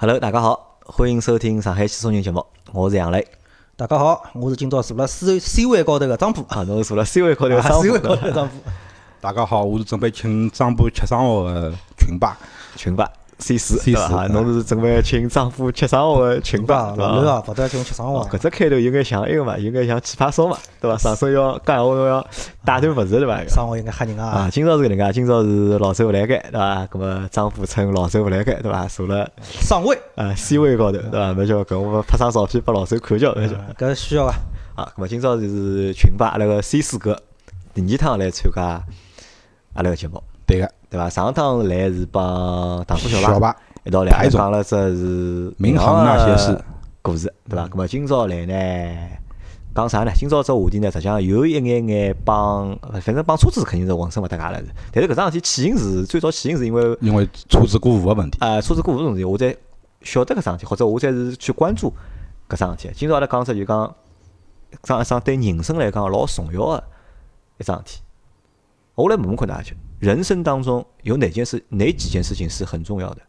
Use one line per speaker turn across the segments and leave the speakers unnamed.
Hello，大家好，欢迎收听上海汽车人节目，我是杨磊。
大家好，我是今朝坐了 C C 位高头的张波。
啊，侬是坐了 C 位高头个张
C 位高头的张波。
大家好，我是准备请张波吃生活的群霸。
群霸 C 四对伐？侬是准备请丈夫吃生活的群霸对伐？
老刘啊，勿得请我吃生活
哦，。搿只开头应该像埃个嘛，应该像奇葩说嘛，对伐？上手要讲闲话侬要带段物事对伐？
生活应该吓人
啊，
啊！
今朝是搿能介，今朝是老周勿来盖对伐？葛末丈夫趁老周勿来盖对伐？坐了
上位，
呃 C 位高头对伐？没叫搿我拍张照片拨老周看叫，那就
嗯搿需要啊。
啊，搿么今朝就是群吧阿拉个 C 四哥第二趟来参加阿拉个节目，
对个，
对伐？上趟来是帮唐虎小
白
一道来，阿拉
台总
讲了只是
民航那些事
故事，对伐？咁么今朝来呢，讲啥呢？今朝只话题呢，实际上有一眼眼帮，反正帮车子肯定是浑身勿搭界了。但是搿桩事体起因是最早起因是因为
因为车子过户个问题。
呃，车子过户个事体，我才晓得搿桩事体，或者我才是去关注搿桩事体。今朝阿拉讲只就讲，桩一桩对人生来讲老重要个一桩事体。我来问问看大家去，人生当中有哪件事、哪几件事情是很重要的？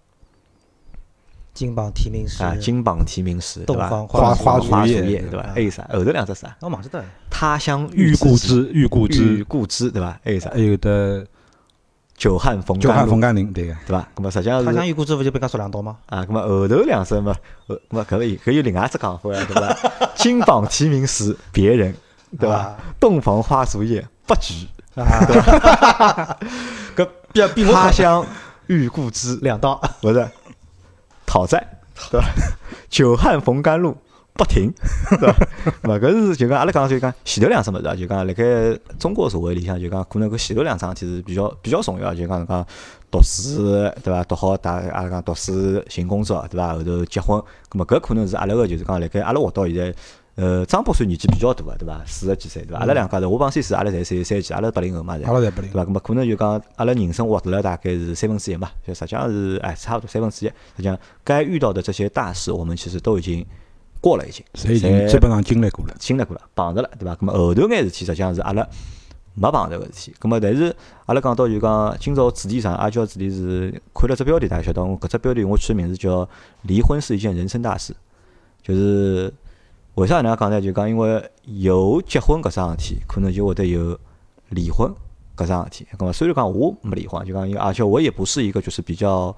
金榜题名时
啊，，金榜题名时，对
吧？
花
花
花烛夜，
对伐？
啊
还有啥？后头两只啥？
我忘记得了。
他乡
遇故
知
知，遇故
遇
知，
故知，对伐？还有啥
还？有的
久旱逢
久
甘露，
旱逢甘霖，对个。
对伐？咁么实际上是
他乡遇故知，勿就被人说两道吗？
啊，那么后头两声嘛，呃，咁么搿个有搿有另外一只讲法呀，对伐？金榜题名时，别人，对伐
啊？
洞房花烛夜，不举。
啊，
搿
比比我好
他乡 遇故知，
两道。
不是讨债，对伐？久旱逢甘露，不停，对伐？勿搿是就讲阿拉讲就讲前头两桩物事啊，就讲辣盖中国社会里向就讲可能搿前头两桩事体是比较比较重要，就讲讲读书对伐？读好大阿拉讲读书寻工作对伐？后头结婚，葛末搿可能是阿拉个就是讲辣盖阿拉活到现在。呃，张博士年纪比较大个，对伐？四十几岁，对伐？阿拉两家头，我帮 C 四，阿拉侪三三几，阿拉八零后嘛，侪
阿拉侪八零
对。伐？咁么可能就讲阿拉人生活得了大概是三分之一嘛，就实际上是哎差不多三分之一。实际上该遇到的这些大事，我们其实都已经过了，已经
侪已经基本上经历过了。
经历过了，碰着了，对伐？咁么后头眼事体实际上是阿拉没碰着个事体。咁么但是阿拉讲到就讲今朝主题上，阿娇主题是看了只标题，大家晓得我搿只标题我取个名字叫“离婚是一件人生大事”，就是为啥能介讲呢？就讲因为有结婚搿桩事体，可能就会得有离婚搿桩事体。咁么虽然讲我没离婚，就讲因为而且我也不是一个就是比较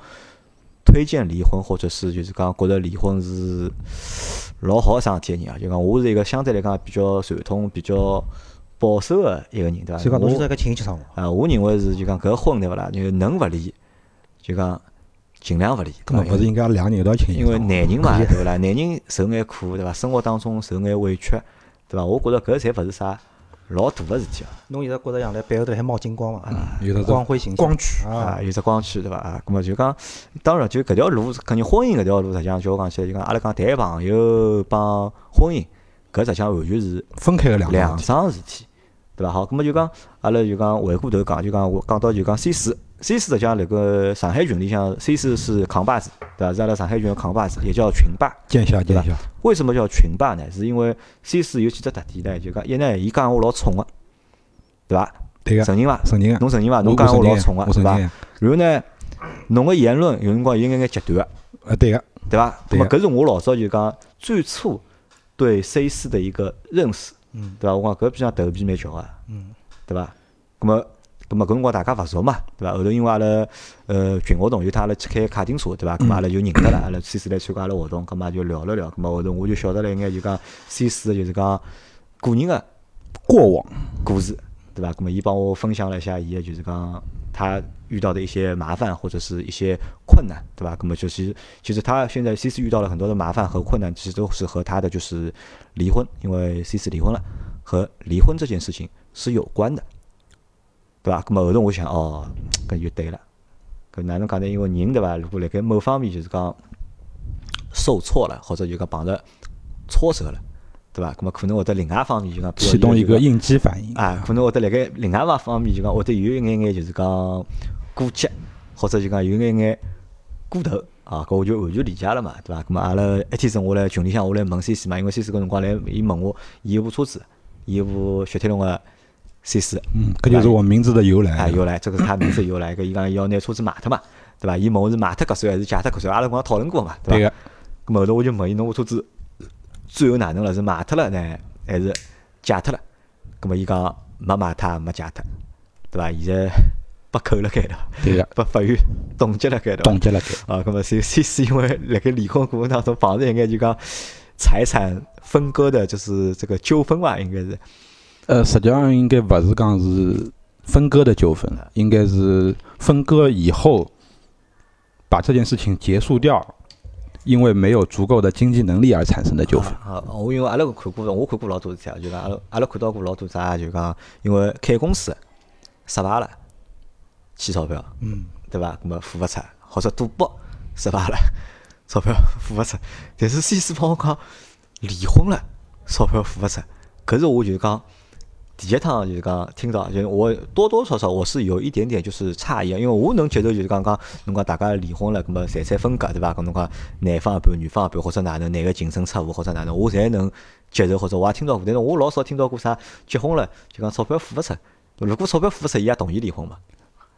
推荐离婚，或者是就是讲觉得离婚是老好一桩事体个人啊。就讲我是一个相对来讲比较传统、比较保守个一个人，对伐？
所以讲，侬就在
我
搿请伊吃生活。
啊，我认为是就讲搿婚对勿啦？就能勿离，就讲尽量勿离。
咁么勿是应该两个人一道请？
因为男人嘛，对勿啦？男人受眼苦，对伐？生活当中受眼委屈，对伐？我觉着搿侪勿是啥老大个事体啊。
侬现在觉着杨澜背后头还冒金光伐？
有得
光辉形象
光驱
啊
啊，，有只光驱，对伐？啊，搿么就讲，当然就搿条路，肯定婚姻搿条路，实际上就我讲起来，就讲阿拉讲谈朋友帮婚姻，搿实际上完全是
分开个两
两
桩事体。
桩事体，对伐？好，搿么就讲，阿拉就讲回过头讲，就讲我讲到就讲 C 四，C 四实际上辣个上海群里向，C 四是扛把子，对伐？是阿拉上海群的扛把子，也叫群霸。
见笑见笑，
为什么叫群霸呢？是因为 C 四有几只特点呢？就讲一呢，伊讲我老冲个，对伐？
对个，
承认伐？
承认个。
侬承认伐？侬讲我
承认个
老冲个，对伐？
我承认个。
然后呢，侬个言论有辰光有眼眼极端个，
呃，对个，
对伐？
对
那么搿是我老早就讲最初对 C 四的一个认识，
嗯
对伐？我讲搿比上头皮蛮翘个，
嗯，
对伐？那么，咁么搿辰光大家勿熟嘛，对伐？后头因为阿拉呃群活动，有趟阿拉去开卡丁车，对伐？咁么阿拉就认得了，阿拉 C 四来参加阿拉活动，咁么就聊了聊，咁么后头我就晓得了一眼就讲 C 四的就是讲个人个
过往
故事，对吧？那么伊帮我分享了一下伊个就是讲他遇到的一些麻烦或者是一些困难，对吧？那么就是其实他现在 C 四遇到了很多的麻烦和困难，其实都是和他的就是离婚，因为 C 四离婚了，和离婚这件事情是有关的，对伐？咁么后头我想哦，搿就对了，搿哪能讲呢？因为人对伐？如果辣盖某方面就是讲受挫了，或者就讲碰着挫折了。对伐？咁么可能会得另外方面就讲
启动一个应激反应。
啊，可能会得辣盖另外一方面就讲会得有一眼眼就是讲过激，或者就讲有眼眼过头啊，搿我就完全理解了嘛，对伐？咁么阿拉一天子我来群里向我来问 C 四嘛，因为 C 四搿辰光来伊问我，伊有部车子，伊有部雪铁龙个 C 四，
嗯，搿就是我名字的由来。
啊由来，这个是他名字由来，搿伊讲要拿车子卖脱嘛，对伐？伊问我是卖脱搿算还是借脱搿算，阿拉辰光讨论过嘛，对伐？
对个，
咁后头我就问伊，侬部车子最后哪能了？是卖脱了呢，还是借脱了？搿么伊讲没卖脱，没借脱，对伐？现在被扣了该的，
对个，
被法院冻结了该的。
冻结了该。
啊，咁么是是是因为辣盖离婚过程当中碰着一眼就讲财产分割的，就是这个纠纷吧，应该是。
呃，实际上应该勿是讲是分割的纠纷，应该是分割以后把这件事情结束掉，因为没有足够的经济能力而产生的纠纷。
啊，我因为阿拉看过，我看过老多事体啊，就讲阿拉阿拉看到过老多啥，就讲因为开公司失败了，欠钞票，
嗯，
对伐？那么付勿出，或者赌博失败了，钞票付勿出。但是 C 四帮我讲离婚了，钞票付勿出，搿是我就是讲第一趟就是讲听到，就是我多多少少我是有一点点就是诧异，因为我能接受就是讲讲侬讲大家离婚了，咁么财产分割对伐？咁侬讲男方一半，女方一半，或者哪能，哪个净身出户或者哪能，我侪能接受，或者我也听到过，但是我老少听到过啥结婚了就讲钞票付勿出。如果钞票付勿出，伊也同意离婚嘛？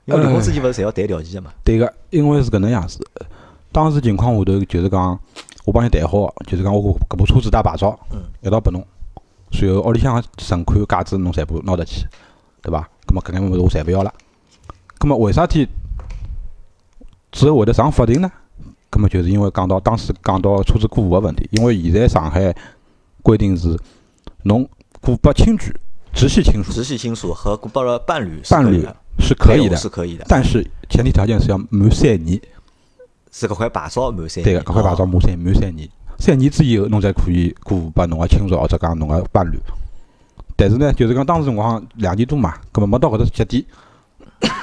因为离婚之前勿是侪要谈条件个嘛？
对个，因为是搿能样子。当时情况下头就是讲，我帮你谈好，就是讲我搿部车子带牌照，嗯一道拨侬，随后屋里向个存款、价值侬全部拿得去，对伐？葛末搿眼物事我侪勿要了。葛末为啥体之后会得上法庭呢？葛末就是因为讲到当时讲到车子过户个问题，因为现在上海规定是侬过拨亲属、直系亲属、
直系亲属和过拨了伴侣是
伴侣是可以的，
是可以的，
但是前提条件是要满三年。
是搿块牌照满三
对个，
年
搿块牌照满三满三年，三年之以后侬才可以过户拨侬个亲属或者讲侬个伴侣。但是呢，就是讲当时辰光两年多嘛，葛末没到搿只节点，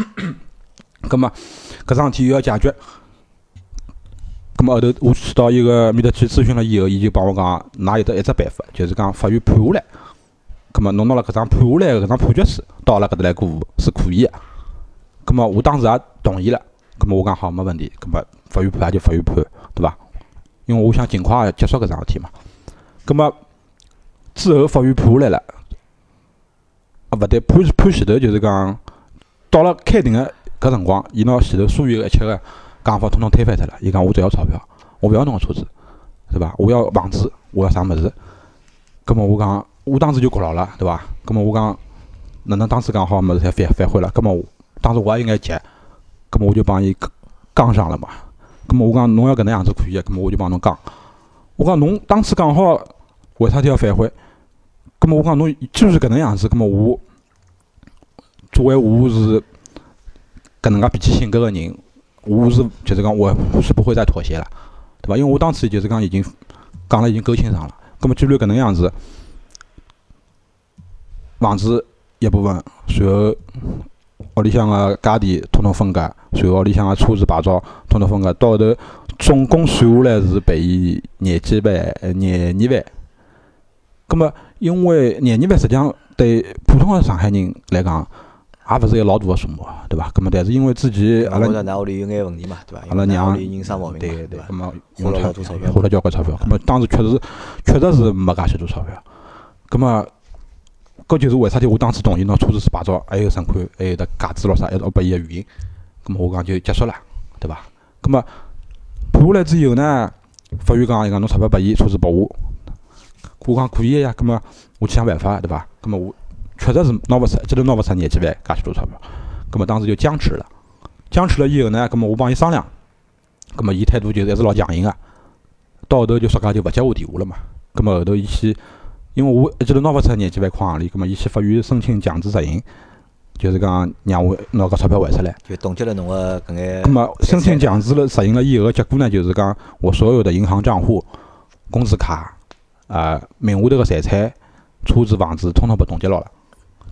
葛末搿桩事体又要解决。葛末后头我去到伊个面搭去咨询了以后，伊就帮我讲，㑚有得一只办法，就是讲法院判下来，葛末侬拿了搿张判下来搿张判决书到阿拉搿搭来过户是可以个。葛末我当时也同意了，葛末我讲好没问题，葛末法院判也就法院判，因为我想尽快结束搿桩事体嘛。葛末之后法院判下来了，啊，勿对，判判前头就是讲，到了开庭个搿辰光，伊拿前头所有个一切个讲法统统推翻脱了。伊讲我只要钞票，我勿要侬个车子，对伐？我要房子，我要啥物事？葛末我讲，我当时就觉牢了，对伐？葛末我讲，哪能当时讲好物事侪反反悔了？葛末当时我也有眼急，葛末我就帮伊讲上了嘛。葛末我讲侬要搿能样子可以个，葛末我就帮侬讲。我讲侬当初讲好，为啥体要反悔？葛末我讲侬就是搿能样子，葛末我作为我是搿能介脾气性格个人，我是就是讲我是不会再妥协了，对伐？因为我当时就是讲已经讲了已经够清爽了。葛末既然搿能样子，房子一部分，随后屋里向个家电统统分割，随后屋里向个车子牌照统统分割，到后头总共算下来是赔伊廿几万，呃廿二万。葛末因为廿二万实际上对普通个上海人来讲，也勿是一个老大个数目，对伐？葛末但是因为之前阿拉
我觉着㑚屋里有眼问题嘛，对伐？
阿拉娘
屋里人生毛病嘛，
对对，
伐
葛？末
花了老多钞票
花了交关钞票。葛末当时确实确实是没介许多钞票。葛末搿就是为啥体我当时同意拿车子是牌照，还有存款，还有得价值咯啥，一道拨伊个原因。葛末我讲就结束了，对伐？葛末判下来之后呢，法院讲伊讲侬钞票拨伊，车子拨我。我讲可以个呀，葛末我去想办法，对伐？葛末我确实是拿勿出，一记头拿勿出廿几万介许多钞票。葛末当时就僵持了，僵持了以后呢，葛末我帮伊商量，葛末伊态度就是还是老强硬个。到后头就说介就勿接我电话了嘛。葛末后头伊去，因为我一记头拿勿出廿几万块行钿，葛末伊去法院申请强制执行，就是讲让我拿搿钞票还出来。
就冻结了侬个搿眼。
葛末申请强制了执行了以后个结果呢，就是讲我所有的银行账户、工资卡啊、名下头个财产、车子、房子，统统被冻结牢了。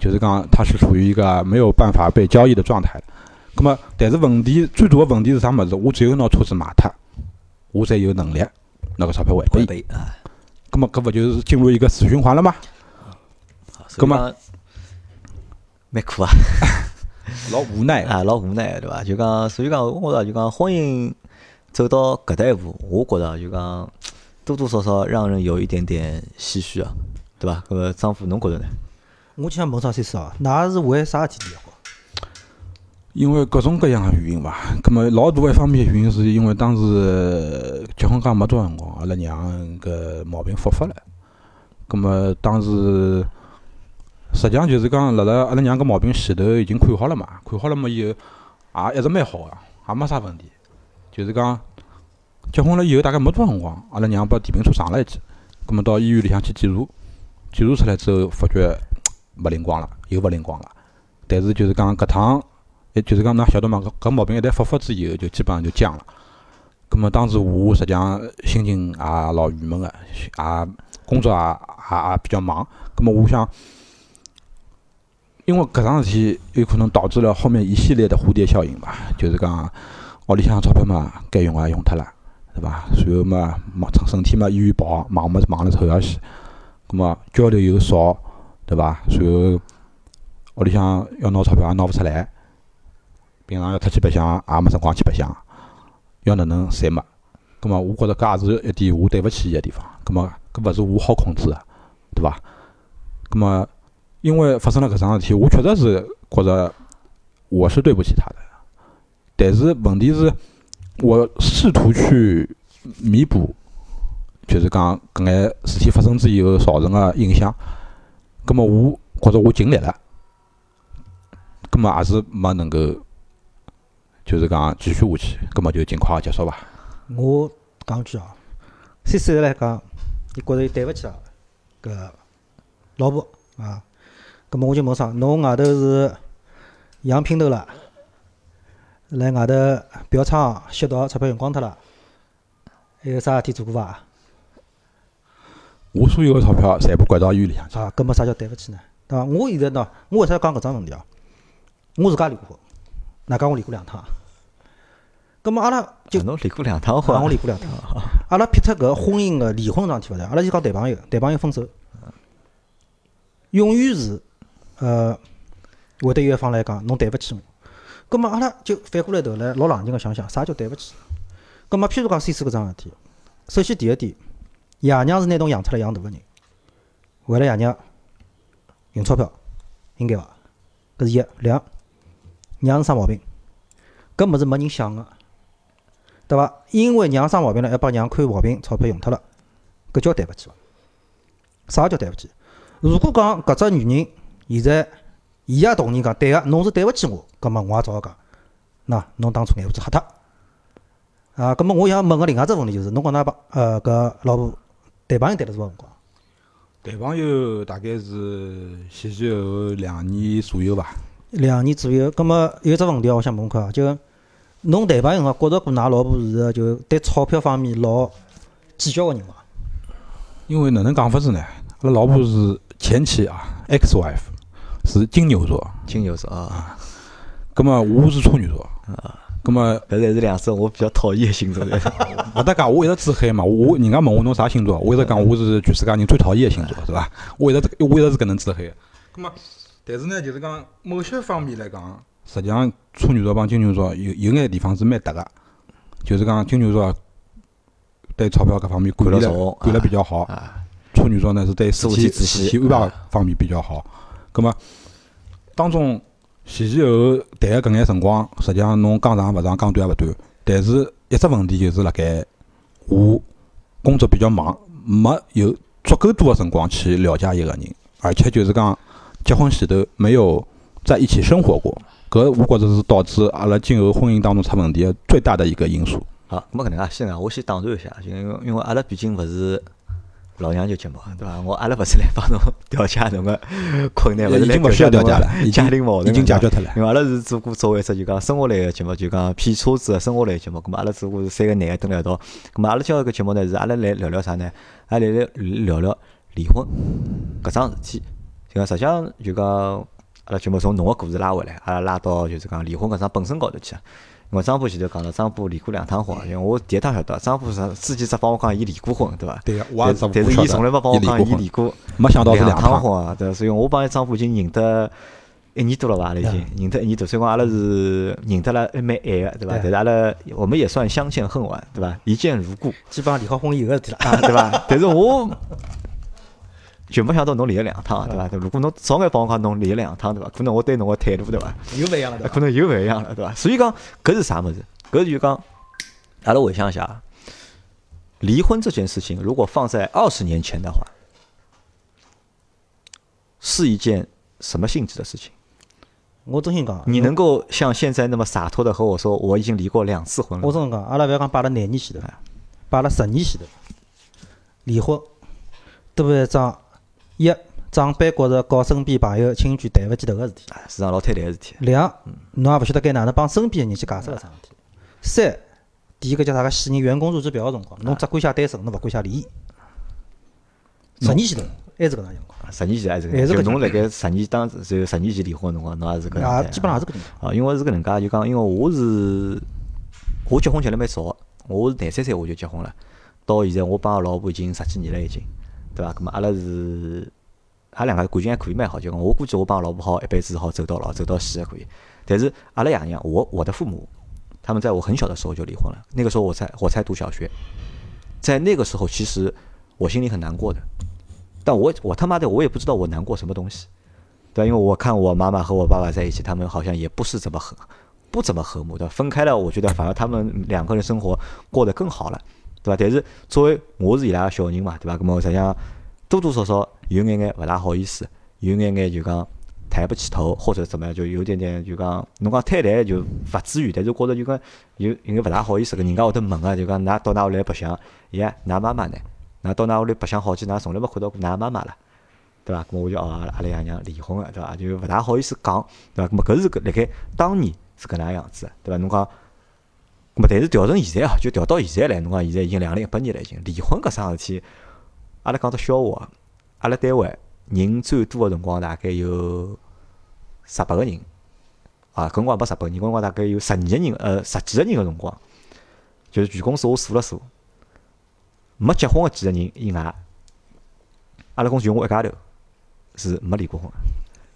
就是讲它是处于一个没有办法被交易的状态。葛末，但是问题最大个问题是啥物事？我只有拿车子卖脱，我才有能力拿搿钞票还拨伊。葛末搿勿就是进入一个死循环了吗？葛末
蛮苦啊。
老无奈
啊，老无奈对伐？就讲，所以讲，我觉着就讲婚姻走到搿搭一步，我觉着就讲多多少少让人有一点点唏嘘啊，对伐？搿个张富侬觉着呢？
我就想问张先生哦，㑚是为啥事体离婚？
因为各种各样的原因伐，葛末老大一方面原因是因为当时结婚刚没多少辰光，阿拉娘搿毛病复发了。葛末当时实际上就是讲，辣辣阿拉娘搿毛病前头已经看好了嘛，看好了嘛以后也一直蛮好个，也没啥问题。就是讲结婚了以后大概没多少辰光，阿拉娘把电瓶车撞了一记，葛末到医院里向去检查，检查出来之后发觉勿灵光了，又勿灵光了。但是就是讲搿趟，就是讲㑚晓得嘛，搿搿毛病一旦复发之以后，就基本上就僵了。葛末当时我实际上心情也老郁闷个，也工作也也也比较忙。葛末我想，因为搿桩事体有可能导致了后面一系列的蝴蝶效应吧，就是讲屋里向钞票嘛，该用也用脱了，对伐？随后嘛，忙身体嘛，医院跑，忙么忙了透夜去，葛末交流又少，对伐？随后屋里向要拿钞票也拿勿出来，平常要出去白相也没辰光去白相，要哪能侪没。葛末我觉着搿也是一点我对勿起伊个地方。葛末搿勿是我好控制个，对伐？葛末因为发生了搿桩事体，我确实是觉着我是对不起他的。但是问题是，我试图去弥补，就是讲搿眼事体发生之以后造成个影响。葛末我觉着我尽力了，葛末也是没能够，就是讲继续下去，葛末就尽快结束伐。
我讲句哦，C C 来讲，伊觉着伊对勿起啊搿老婆啊，葛末我就问啥，侬外头是养姘头了，来外头嫖娼吸毒，钞票用光脱了，还有啥事体做过伐？
我所有个钞票全部掼到医院里向去。
啊，搿么啥叫对勿起呢？对伐？我现在喏，我为啥要讲搿桩问题啊？我自家离过婚，哪讲我离过两趟？葛么阿拉就
啊侬离过两趟
啊，
婚
我离过两趟。阿拉撇脱搿婚姻个离婚桩事体勿谈，阿拉就讲谈朋友，谈朋友分手，永远是呃会得有一方来讲侬对勿起我。葛么阿拉就反过来头来老冷静个想想，啥叫对勿起？葛么譬如讲 C 四搿桩事体，首先第一点，爷娘是拿侬养出来养大个人，为了爷娘用钞票，应该伐？搿是一。两，娘是啥毛病？搿物事没人想个。对伐？因为娘生毛病了，要帮娘看毛病，钞票用脱了，搿叫对勿起伐？啥叫对勿起？如果讲搿只女人现在伊也同意讲，对个，侬是对勿起我，葛末我也只好讲，那，侬当初眼胡子瞎脱。啊，葛末我想问个另外只问题就是，侬讲㑚帮呃搿老婆谈朋友谈了多少辰光？
谈朋友大概是前前后后两年左右伐。
两年左右。葛末有只问题哦，我想问看啊，就侬谈朋友辰光觉着过㑚老婆是个就对钞票方面老计较个人伐？
因为哪能讲法子呢？阿拉老婆是前妻啊，ex wife，是金牛座，
金牛座啊，
葛么我是处女座，葛么
搿才是两只我比较讨厌的星座。
勿搭讲，我一直自黑嘛，我人家问我侬啥星座，我一直讲我是全世界人最讨厌的星座，是伐？我一直我一直是搿能自黑的。葛么，但是呢，就是讲某些方面来讲，实际上处女座帮金牛座有有眼地方是蛮搭个，就是讲金牛座对钞票搿方面管理了管得比较好，
啊，
处女座呢是对事体
事体
安排方面比较好。葛么当中前前后后谈个搿眼辰光，实际上侬讲长勿长，讲短也勿短。但是一只问题就是辣盖我工作比较忙，没有足够多的辰光去了解一个人，而且就是讲结婚前头没有在一起生活过。搿我觉着是导致阿拉今后婚姻当中出问题的最大的一个因素。
好，咁么搿能介先啊，我先打断一下，就因为因为阿拉毕竟勿是老娘舅节目，对伐？我阿拉勿是来帮侬调解侬个困难，勿是来
已经勿需要调解了，已经
家庭矛盾
已经解决脱了。
因为阿拉是做过作为一只就讲生活类个节目，就讲骗车子个生活类个节目。咁么阿拉只不过是三个男个蹲辣一道。咁么阿拉今朝搿节目呢是阿拉来聊聊啥呢？阿拉来聊聊离婚搿桩事体。就讲实际上就讲阿拉节目从侬个故事拉回来，阿拉拉到就是讲离婚搿桩本身高头去。因为张波前头讲了，张波离过两趟婚，因为我第一趟晓得，张波是之前只帮我讲伊离过婚，对伐？
对个，我也
但但是伊从来没帮我讲伊离过
没想到是
两
两趟。
婚啊，对，所以我帮伊张波已经认得一年多了吧，阿拉已经认得一年多，所以讲阿拉是认得了还蛮晚个，对伐？但是阿拉我们也算相见恨晚，对伐？一见如故
基本上离好婚以后个事体了。
啊，对伐？但是我就没想到侬离了两趟，对伐？如果侬早眼帮我讲侬离了两趟，对伐？可能我对侬个态度，对伐？
又勿一样了？
可能又勿一样了，对伐？所以讲，搿是啥物事？搿就讲，阿拉回想一下啊，离婚这件事情，如果放在二十年前的话，是一件什么性质的事情？
我真心讲，
你能够像现在那么洒脱的和我说，我已经离过两次婚了？
我真讲，阿拉勿要讲摆辣廿年前头，摆辣十年前头，离婚都是一桩一长辈觉着搞身边朋友亲眷抬勿起头个事体。
啊，是桩老太太个事体。
两，侬也勿晓得该哪能帮身边个人去解释搿桩事体。三，第一个叫啥个死人员工入职表个辰光，侬只管写单身，侬勿管写离异。十年前头还是搿能情况，
十年前还是搿就侬辣盖十年当就十年前离婚个辰光，侬也是搿
啊，
样子
基本上也是搿能介。
啊，因为是搿能介，就讲因为我是我结婚结了蛮早，我是廿三岁我就结婚了，到现在我帮我老婆已经十几年了已经，对伐？咁么阿拉是阿两个感情还可以蛮好，就讲我估计我帮我老婆好一辈子好走到老，走到死也可以。但是阿拉爷娘，我我的父母，他们在我很小的时候就离婚了，那个时候我才我才读小学，在那个时候其实我心里很难过的，但我我他妈的我也不知道我难过什么东西。对，因为我看我妈妈和我爸爸在一起，他们好像也不是怎么和不怎么和睦的。分开了，我觉得反而他们两个人生活过得更好了，对吧？但是作为我是伊拉个小人嘛，对吧？那么实际上多多少少有眼眼勿大好意思，有眼眼就讲抬不起头，或者怎么样，就有点点就讲侬讲太太就勿至于，但是觉着就讲有有眼勿大好意思个，人家会得问个，就讲㑚到㑚屋里来白相，呀，㑚妈妈呢？㑚到㑚屋里白相好几，㑚从来没看到过㑚妈妈了。对伐？咁我就哦，阿拉阿拉爷娘离婚个，对伐？就勿大好意思讲，对伐？咁么搿是搿辣盖当年是搿能样子的，对伐？侬讲，咁么但是调成现在啊，就调到现在来，侬讲现在已经两零一八年了，已经离婚搿桩事体，阿拉讲只笑话，阿拉单位人最多个辰光大概有十八个人，啊，搿辰光没十八个人，搿辰光大概有十二个人，呃，十几个人个辰光，就是全公司我数了数，没结婚个几个人以外，阿拉公司就我一家头。是没离过婚个，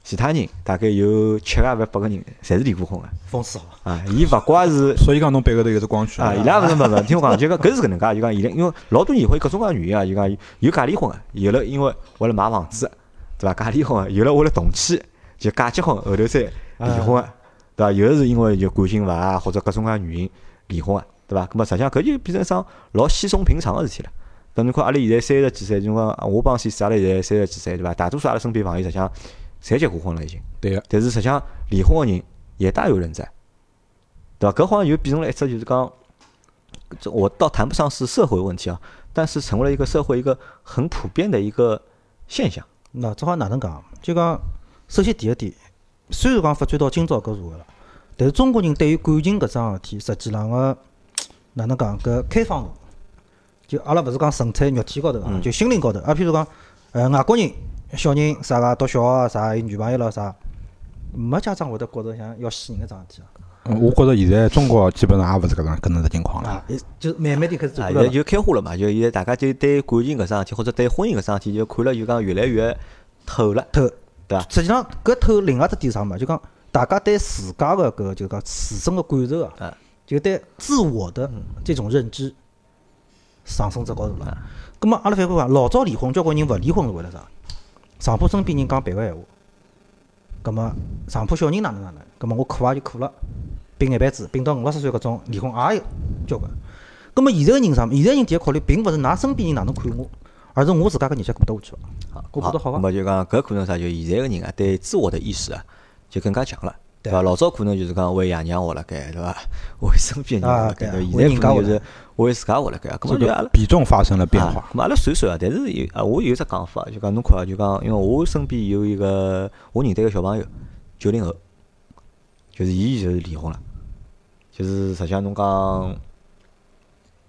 其他人大概有七个还八个人，侪是离过婚个。
风湿好，
啊，伊勿怪是
所以讲侬背后头有只光圈
啊，伊拉勿是勿勿，听我讲，就讲搿是搿能介，就讲伊拉因为老多年会各种各样原因啊，就讲有假离婚个，有了因为为了买房子，对伐？假离婚个，有了为了动迁，就假结婚后头再离婚个，对伐？有的是因为就感情勿和或者各种各样原因离婚个，对伐？搿么实际上搿就变成一桩老稀松平常个事体了。等侬看，阿拉现在三十几岁，就讲我帮先生，阿拉现在三十几岁，对伐？大多数阿拉身边朋友实际上侪结过婚了已经。
对个，
但是实际上离婚个人也大有人在，对伐？搿好像又变成了一只就是讲，这我倒谈不上是社会问题啊，但是成为了一个社会一个很普遍的一个现象。
那这好哪能讲？就讲，首先第一点，虽然讲发展到今朝搿社会了，但是中国人对于感情搿桩事体，实际上个 哪能讲搿开放度，就阿拉勿是讲纯粹肉体高头啊，就心灵高头。啊，譬如讲，呃，外国人小人啥个读小学啊啥，有女朋友了啥，没家长会得觉着像要死人个桩事体啊。
嗯我觉着现在中国基本上也勿是搿能搿能只情况了。
啊，就慢慢点开始走
啊，
过来了。
就开花了嘛，就现在大家就对感情搿桩事体，或者对婚姻搿桩事体，就看了就讲越来越透了，
透，
对伐？
实际上搿透另外只点啥嘛？就讲大家对自家个搿就讲自身个感受啊
啊，
就对自我的这种认知上升至高头了。葛末阿拉反过讲，老早离婚，交关人勿离婚是为了啥？上铺身边人讲别个闲话，葛末上铺小人哪能哪能？葛末我苦也就苦了，并一辈子，并到五六十岁搿种离婚也有交关。葛末现在个人啥？现在人第一考虑，并勿是㑚身边人哪能看我，而是我自家搿日脚过得下去伐？
好，
我觉得好伐
那么就讲搿可能啥？就现在个人啊，对自我的意识啊，就更加强了。
对
对伐？老早可能就是讲为爷娘活辣盖，对伐？为身边人活
啊
辣盖？现在可能就是为自家活辣盖。咁
这
么就阿拉
比重发生了变
啊
化。
咁阿拉算算啊，但是有啊，我有只讲法，就讲侬看啊，就讲因为我身边有一个我认得一个小朋友，九零后，就是伊就是离婚了，就是实际上侬讲，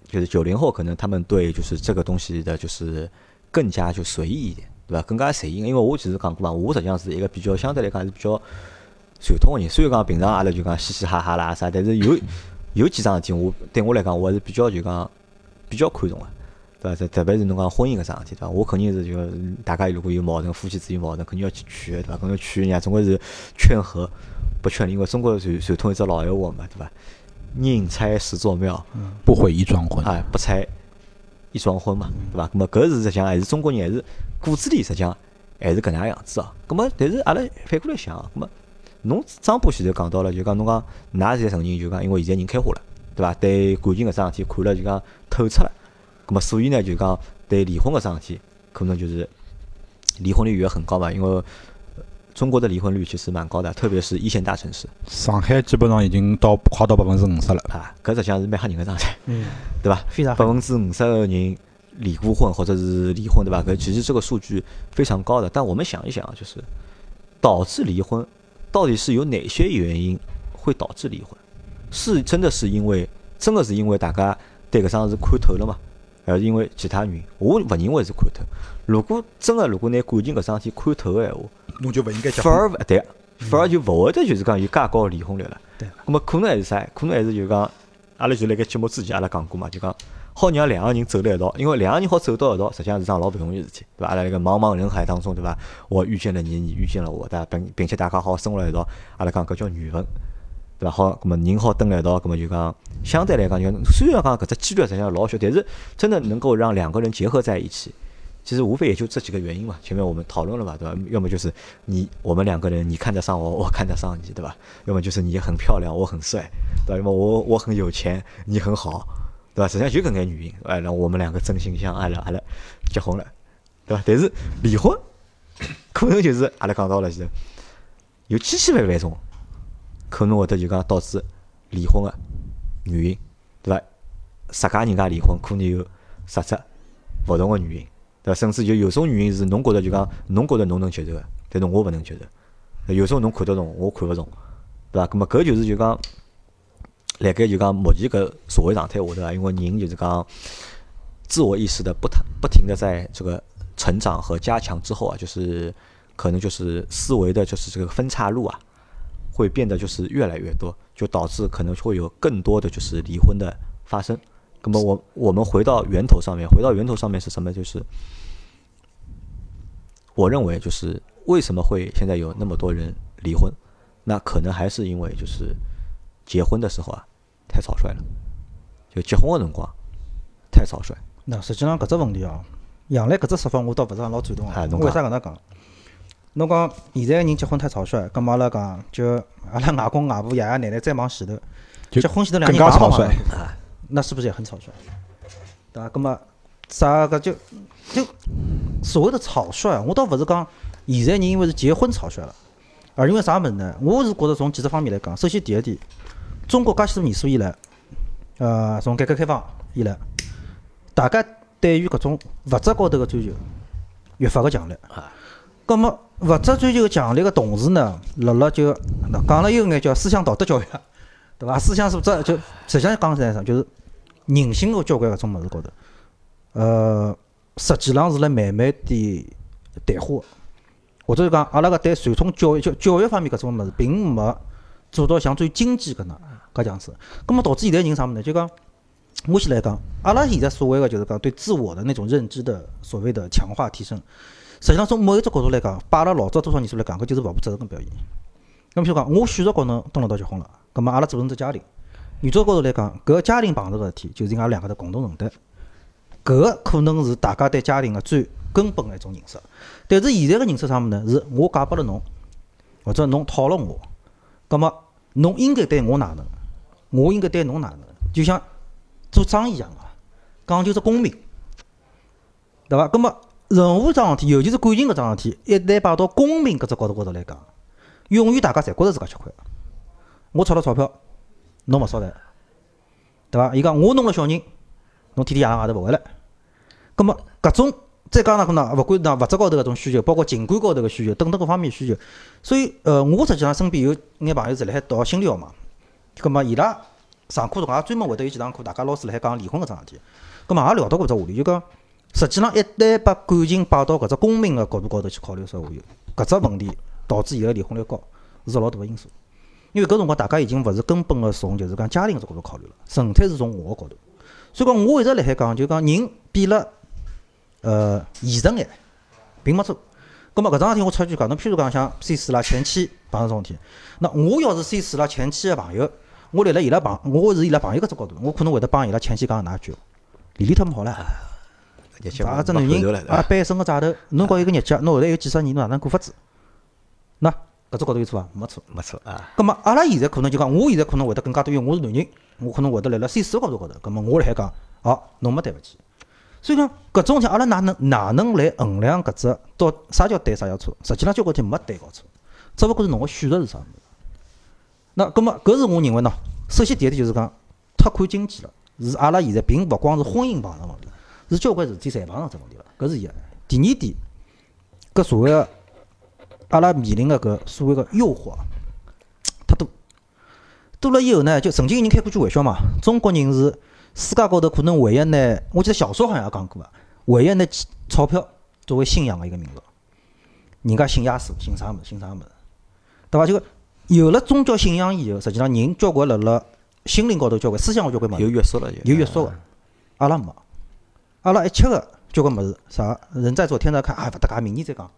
就是九零后可能他们对就是这个东西的，就是更加就随意一点，对伐？更加随意，因为我其实讲过嘛，我实际上是一个比较相对来讲还是比较传统个人，虽然讲平常阿拉就讲嘻嘻哈哈啦啥，但是有有几桩事体我对我来讲我还是比较就讲比较看重个。对伐？特别是侬讲婚姻搿桩事体，对伐？我肯定是就大家如果有矛盾，夫妻之间矛盾，肯定要去劝，对伐？肯定要劝人家，总归是劝和不劝离。因为中国传传统一只老闲话嘛，对伐？宁拆十座庙，
不毁一桩婚。
哎，不拆一桩婚嘛，对伐？咁么搿是实际上还是中国人还是骨子里实际上还是搿能样子哦。葛末，但是阿拉反过来想，葛末侬张波前头讲到了，就讲侬讲㑚现在承认，就讲因为现在人开化了，对伐？对感情搿桩事体看了就讲透彻了，葛么所以呢就讲对离婚搿桩事体，可能就是离婚率也很高嘛，因为。呃中国的离婚率其实蛮高的，特别是一线大城市
上海基本上已经到快到百分之五十了。
啊，搿实际上是蛮吓人个桩事体，
嗯，
对伐？
非常
百分之五十个人离过婚或者是离婚，对吧？搿其实这个数据非常高的。但我们想一想啊，就是导致离婚到底是有哪些原因会导致离婚？是真的是因为真的是因为大家对搿桩事看透了嘛？还是因为其他原因？我勿认为是看透。如果真的如果拿感情搿桩事体看透个闲话，
侬就勿应该结
反而勿对，反而就勿会得就是讲有介高个离婚率了。
对。
咁么可能还是啥？可能还是就讲，阿拉就辣盖节目之前阿拉讲过嘛，就讲好让两个人走辣一道，因为两个人好走到一道，实际上是桩老勿容易事体，对伐？阿拉辣盖茫茫人海当中，对伐？我遇见了你，你遇见了我，对伐？并并且大家好生活辣一道，阿拉讲搿叫缘分，对伐？好，搿么人好蹲辣一道，搿么就讲相对来讲，就虽然讲搿只几率实际上老小，但是真的能够让两个人结合在一起。其实无非也就这几个原因嘛，前面我们讨论了嘛，对吧？要么就是你我们两个人，你看得上我，我看得上你，对吧？要么就是你很漂亮，我很帅，对吧？要么我我很有钱，你很好，对吧？实际上就搿眼原因，哎，让我们两个真心相爱了，阿拉结婚了，对吧？但是离婚可能就是阿拉讲到了，是有千千万万种可能会得就讲导致离婚个原因，对伐？十家人家离婚，可能有十只勿同个原因。对伐？甚至就有种原因是侬觉着就讲侬觉着侬能接受个，但是我勿能接受。有种侬看得懂，我看勿懂，对伐？咁么搿就是就讲，辣盖就讲目前搿社会状态下头啊，因为人就是讲自我意识的不停不停的在这个成长和加强之后啊，就是可能就是思维的就是这个分岔路啊，会变得就是越来越多，就导致可能会有更多的就是离婚的发生。那么我我们回到源头上面，回到源头上面是什么？就是我认为就是为什么会现在有那么多人离婚？那可能还是因为就是结婚的时候啊太草率了，就结婚的辰光太草率。
那实际上搿只问题哦，杨澜搿只说法我倒勿是讲老赞同啊。为啥搿能讲？侬讲现在个人结婚太草率，葛末阿拉讲就阿拉外公外婆、爷爷奶奶再往前头，
就
结婚前头两
更
人忙忙
加草率
忙忙那是不是也很草率？对伐？葛末啥个就就所谓的草率，我倒勿是讲现在人因为是结婚草率了，而因为啥物事呢？我是觉着从几只方面来讲，首先第一点，中国介许多年数以来，呃，从改革开放以来，大家对于搿种物质高头个追求越发个强烈。葛末物质追求强烈个同时呢，辣辣就那讲了有眼叫思想道德教育，对伐？思想素质就实际上讲起来啥，就是人性个交关搿种物事高头，呃，实际浪是辣慢慢地淡化。的，或者是讲阿拉个对传统教育教教育方面搿种物事，并没做到像最经济搿能搿样子。葛末导致现在人啥物事呢？就讲我先来讲，阿拉现在所谓个就是讲对自我的那种认知的所谓的强化提升，实际上从某一只角度来讲，摆阿拉老早多少年数来讲，搿就是勿负责任个表现。那么譬如讲，我选择告侬蹲辣一道结婚了，葛末阿拉组成只家庭，原则高头来讲，搿家庭碰着个事体，就是因为阿拉两个头共同承担。搿个可能是大家对家庭个最根本个一种认识。但是现在个认识啥物事呢？是我嫁拨了侬，或者侬讨了我，葛末侬应该对我哪能，我应该对侬哪能，就像做生意一样个，讲究是公平，对伐？葛末任何桩事体，尤其是感情搿桩事体，一旦摆到公平搿只角度高头来讲，永远大家侪觉着自家吃亏。我出了钞票，侬勿少赚，对伐？伊讲我弄了小人，侬天天夜到外头勿回来，葛末搿种再加上可能勿管㑚物质高头搿种需求，包括情感高头个需求等等各方面需求，所以呃，我实际上身边有眼朋友是辣海读心理学嘛，葛末伊拉上课辰光也专门会得有几堂课，大家老师辣海讲离婚搿桩事体，葛末也聊到过只话题，就讲实际上一旦把感情摆到搿只公平个角度高头去考虑说话，搿只问题导致现在离婚率高是老大个因素。因为搿辰光大家已经勿是根本个从就是讲家庭搿只角度考虑了，纯粹是从我个角度。所以讲，我一直辣海讲，就讲人变了，呃，现实眼，并没错。葛末搿桩事体我插句讲，侬譬如讲像 C 四啦前妻碰着种事体，那我要是 C 四啦前妻个朋友，我立辣伊拉朋，我是伊拉朋友搿只角度，我可能会得帮伊拉前妻讲哪一句，理理他们好唻，
日脚
啊，只男人啊？背一身个债头，侬搞一个日脚，侬后头有几十年，侬哪能过法子？那搿只高度有错伐？没错。
没错啊，
葛末阿拉现在可能就讲，我现在可能会得更加多，因为我是男人，我可能会得辣辣 C 四个高度高头，葛末我辣海讲，哦，侬没对勿起。所以讲搿种事体，阿拉哪能哪能来衡量搿只到啥叫对，啥叫错？实际上交关事体没对和错，只勿过是侬个选择是啥物事。那葛末搿是我认为喏，首先第一点就是讲，太看经济了，是阿拉现在并勿光是婚姻碰上问题，是交关事体侪碰上这问题了，搿是一。第二点，搿所谓个阿拉面临个搿所谓个诱惑，太多。多了以后呢，就曾经有人开过句玩笑嘛，中国人是世界高头可能唯一拿，我记得小说好像也讲过啊，唯一拿钞票作为信仰个一个民族。人家信耶稣，信啥物事，信啥物事，对伐？就有了宗教信仰以后，实际上人交关辣辣心灵高头交关，思想交关物事
有约束了就
有约束个。阿拉没，阿拉一切个交关物事，啥人在做天在看，啊，勿搭界，明年再讲，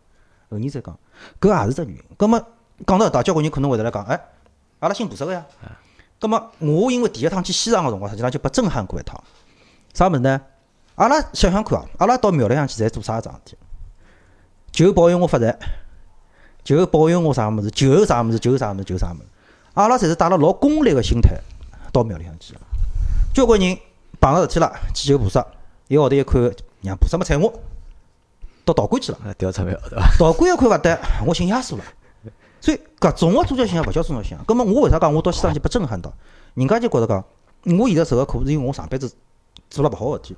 后年再讲，搿也是只原因。葛末讲到搿搭，交关人可能会得来讲，哎，阿拉信菩萨个呀。葛末我因为第一趟去西藏个辰光，实际上就被震撼过一趟。啥物事呢？阿拉想想看啊，阿拉到庙里向去侪做啥桩事体？求保佑我发财，求保佑我啥物事，求啥物事，求啥物事，求啥物事。阿拉侪是带了老功利个心态到庙里向去的。交关人碰着事体了，去求菩萨，一个号头一看，让菩萨没睬我，到道观去了。
啊，调钞票对伐？
道观一看勿对，我信耶稣了。所以搿种个宗教信仰勿叫宗教信仰。葛末我为啥讲我到西藏去被震撼到？人家就觉着讲，我现在受个苦是因为我上辈子做了勿好个事体，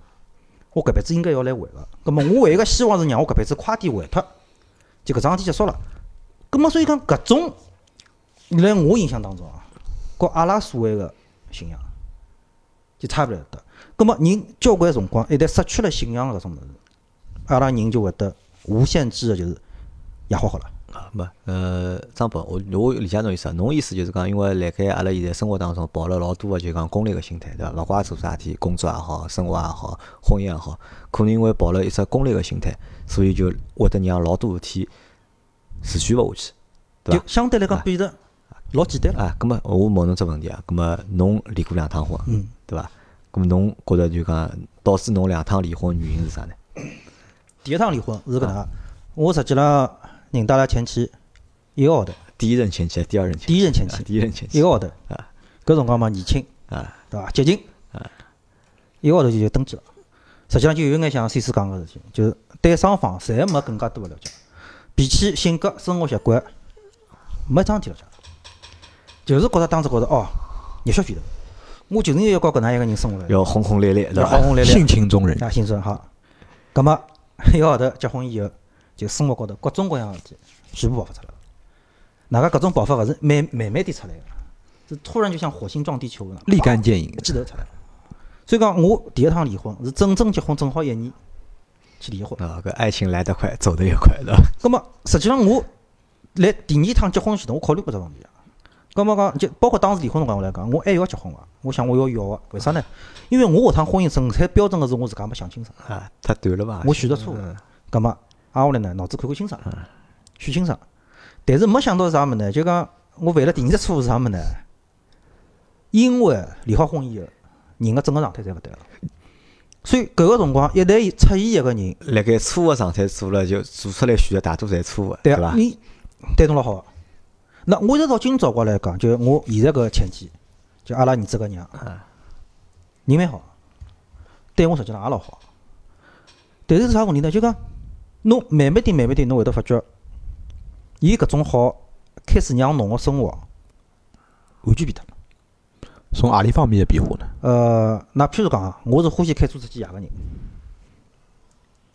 我搿辈子应该要来还个。葛末我唯一个希望是让我搿辈子快点还脱，就搿桩事体结束了。葛末所以讲搿种，辣我印象当中啊，和阿拉所谓个信仰就差勿了得。葛末人交关辰光一旦失去了信仰搿种物事，阿拉人就会得无限制个就是野花好了。
啊，没，呃，张博，我我理解侬意思啊，侬意思就是讲，因为辣盖阿拉现在生活当中抱了老多个就讲功利个心态，对伐？勿怪做啥事体，工作也好，生活也好，婚姻也好，可能因为抱了一只功利个心态，所以就会得让老多事体持续勿下去，对伐？
就相对来讲变得老简单了。
啊，葛么我问侬只问题啊，葛么侬离过两趟婚，
嗯，
对伐？葛么侬觉着就讲导致侬两趟离婚原因是啥呢？
第一趟离婚是搿能介，我实际上认得阿拉前妻一个号头，
第一任前妻，第二任前妻，
第一任前妻。
啊第一任前妻。
一个号头。
啊，
搿辰光嘛年轻，
啊，
对伐？激进，一个号头就就登记了。实际上就有眼像 C 四讲个事体，就是对双方侪没更加多个了解，脾气、性格、生活习惯没一桩事体了解，就是觉着当时觉着哦，热血沸腾，我就是要搞搿能样一个人生活了，
要轰轰烈烈，对伐
要轰？轰烈烈，
性情中人，
啊，新生好。葛末一个号头结婚以后，就生活高头各种各样个事体全部爆发出来了。哪个搿种爆发勿是慢慢慢点出来个，是突然就像火星撞地球一样，
立竿见影
一。记头出来了。所以讲，我第一趟离婚是真正结婚正好一年去离婚。
啊，搿爱情来得快，走得也快，对伐？
葛末实际上我来第二趟结婚前头，我考虑过这问题啊。葛么讲就包括当时离婚辰光我来讲，我还要结婚伐？我想我要要个，为啥呢？因为我下趟婚姻纯粹标准个是我自家没想清爽。
啊，太短了吧？
我选择错误
嗯
葛末挨下来呢，脑子看看清爽，选清爽。但是没想到是啥物事呢？就讲我犯了第二只错误是啥物事呢？因为离好婚以后，人个整个状态侪勿对了。所以搿个辰光一旦出现一个人，
辣盖错误状态做了，就做出来选择大多侪错误
对啊你对侬老好个。那我一直到今朝高来讲，就我现在搿前妻，就阿拉儿子搿娘，人蛮好，对我实际上也老好。但是是啥问题呢？就讲侬慢慢点、慢慢点，侬会得发觉，伊搿种好开始让侬个生活完全变脱了。
从何里方面的变化呢？
呃，那譬如讲啊，我是欢喜开车出去野个人，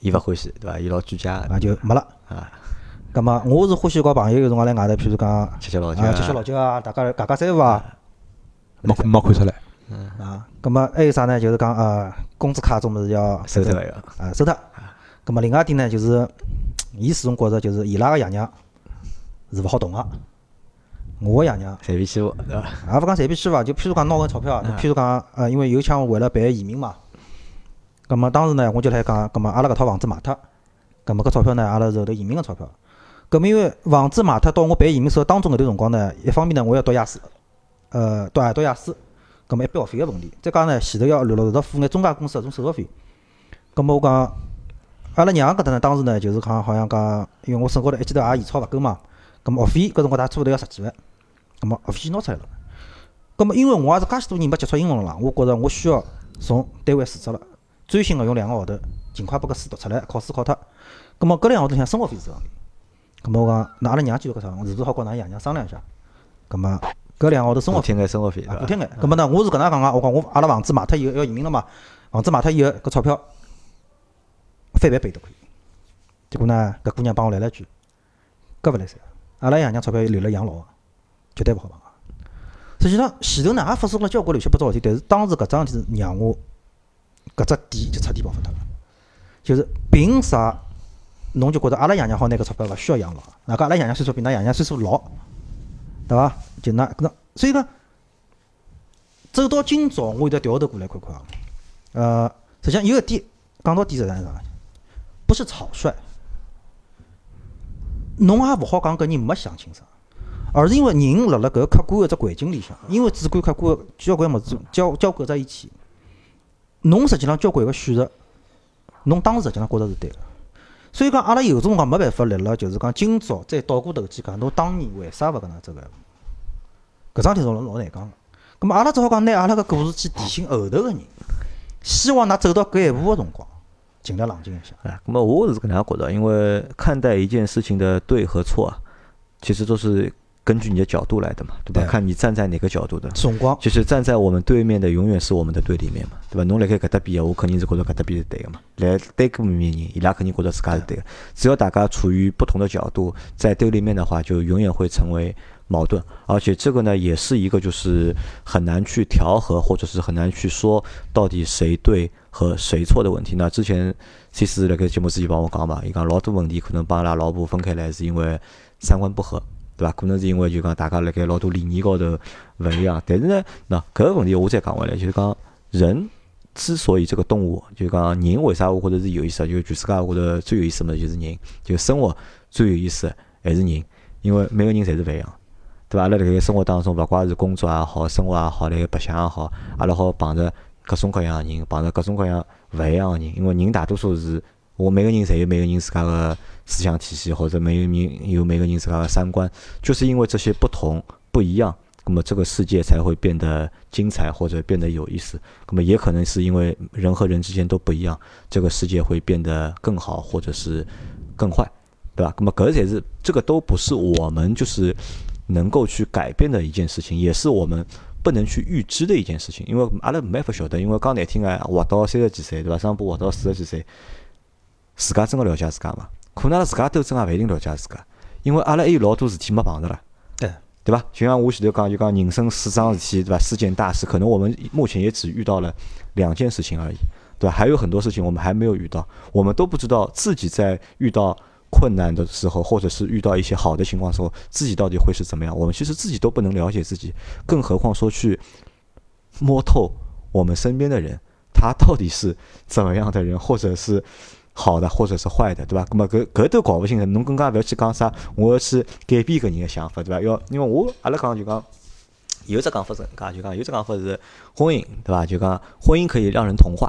伊勿欢喜，对伐？伊老居家的
啊就没了。
啊，
葛么我是欢喜搞朋友有辰光来外头，譬如讲
吃吃老酒
啊，吃吃老酒啊，大家家家三胡啊。
没没看出来，嗯
啊，葛么还有啥呢？就是讲呃，工资卡种物事要
收脱个要。
啊，收脱。葛么另外一点呢，就是 伊始终觉着就是伊拉个爷娘是勿好动个，我个爷娘
随便欺负，对伐？
也勿讲随便去伐，就譬如讲拿搿钞票啊，譬如讲呃，因为有腔为了办移民嘛，葛么当时呢，我就来讲，葛么阿拉搿套房子卖脱，葛么搿钞票呢，阿拉是后头移民个钞票。葛么因为房子卖脱到我办移民手当中搿段辰光呢，一方面呢我要读雅思，呃，读啊读雅思，葛么一笔学费个问题，再加呢前头要陆陆续续付眼中介公司搿种手续费，葛么我讲阿拉娘搿搭呢，当时呢就是讲好像讲，因为我身高头一记头也现钞勿够嘛，葛末学费搿辰光大差勿多要十几万，葛末学费拿出来了。葛么因为我也是介许多年没接触英文了啦，我觉着我需要从单位辞职了，专心个用两个号头，尽快把搿书读出来，考试考脱。葛么搿两个号头向生活费是个问题。葛么我讲，㑚阿拉娘就搿啥，我是不是好跟㑚爷娘商量一下？葛么搿两个号头生活费
补贴眼生活费，
补贴眼。葛么呢，我是搿能讲个，我讲我阿拉房子卖脱以后要移民了嘛，房子卖脱以后搿钞票翻倍倍都可以。结果呢，搿姑娘帮我来了一句：“搿勿来三，阿拉爷娘钞票留了养老个，绝对勿好碰个。”实际上前头呢也发生了交关乱七八糟事体，但是当时搿桩事体让我搿只点就彻底爆发脱了，就是凭啥侬就觉着阿拉爷娘好拿搿钞票勿需要养老？哪个阿拉爷娘岁数比㑚爷娘岁数老，对伐？就那搿能，所以讲走到今朝，我现在调头过来看看啊，呃，实际上有一点讲到底是啥呢？不是草率，侬也勿好讲搿人没想清爽，而是因为人辣辣搿客观个只环境里向，因为主观客观交关物事交交构在一起，侬实际上交关个选择，侬当时实际上觉着是对个。所以讲，阿拉有种辰光没办法立辣，就是讲今朝再倒过头去讲，侬当年为啥勿搿能走个？搿桩事体是老老难讲个。葛末阿拉只好讲，拿阿拉个故事去提醒后头个人，希望㑚走到搿一步个辰光，尽量冷静一下。
哎，那么我是搿能样觉得，因为看待一件事情的对和错啊，其实都是根据你的角度来的嘛，对吧？
对
看你站在哪个角度的。
辰光，
就是站在我们对面的永远是我们的对立面嘛，对吧？侬辣盖搿搭边，我肯定是觉得搿搭边是对个嘛。来对搿面人，伊拉肯定觉得自家是对个。只要大家处于不同的角度，在对立面的话，就永远会成为矛盾。而且这个呢，也是一个就是很难去调和，或者是很难去说到底谁对和谁错的问题。那之前 C 四辣盖节目之前帮我讲嘛，伊讲老多问题可能帮伊拉老婆分开来，是因为三观不合。对伐？可能是因为就讲大家辣盖老多理念高头勿一样，但是呢，那搿个问题我再讲回来，就是讲人之所以这个动物，就讲人为啥我觉着是有意思，就全世界我觉着最有意思么就是人，就生活最有意思还是人，因为每个人侪是勿一样。对伐？阿拉辣盖生活当中，勿怪是工作也好，生活也好，辣盖白相也好，阿拉好碰着各种各样个人，碰着各种各样勿一样个人。因为人大多数是，我每个人侪有每个人自家个思想体系，或者每个人有每个人自家的三观，就是因为这些不同不一样，那么这个世界才会变得精彩或者变得有意思。那么也可能是因为人和人之间都不一样，这个世界会变得更好或者是更坏，对吧？那么搿才是这个都不是我们就是能够去改变的一件事情，也是我们不能去预知的一件事情，因为阿拉没法晓得，因为讲难听个，活到三十几岁，对伐？上步活到四十几岁，自家真的了解自家嘛？可能阿拉自家都真也勿一定了解自家，因为阿拉还有老多事体没碰着了。
对
对吧？就像我前头讲，就讲人生四桩事体，对吧？四件大事，可能我们目前也只遇到了两件事情而已，对吧？还有很多事情我们还没有遇到，我们都不知道自己在遇到困难的时候，或者是遇到一些好的情况的时候，自己到底会是怎么样？我们其实自己都不能了解自己，更何况说去摸透我们身边的人，他到底是怎么样的人，或者是。好的，或者是坏的，对伐？那么搿搿都搞勿清楚，侬更加勿要去讲啥，我要去改变搿人个想法，对伐？要因为我阿拉讲就讲，有只讲法是搿能介，就讲有只讲法是婚姻，对伐？就讲婚姻可以让人同化，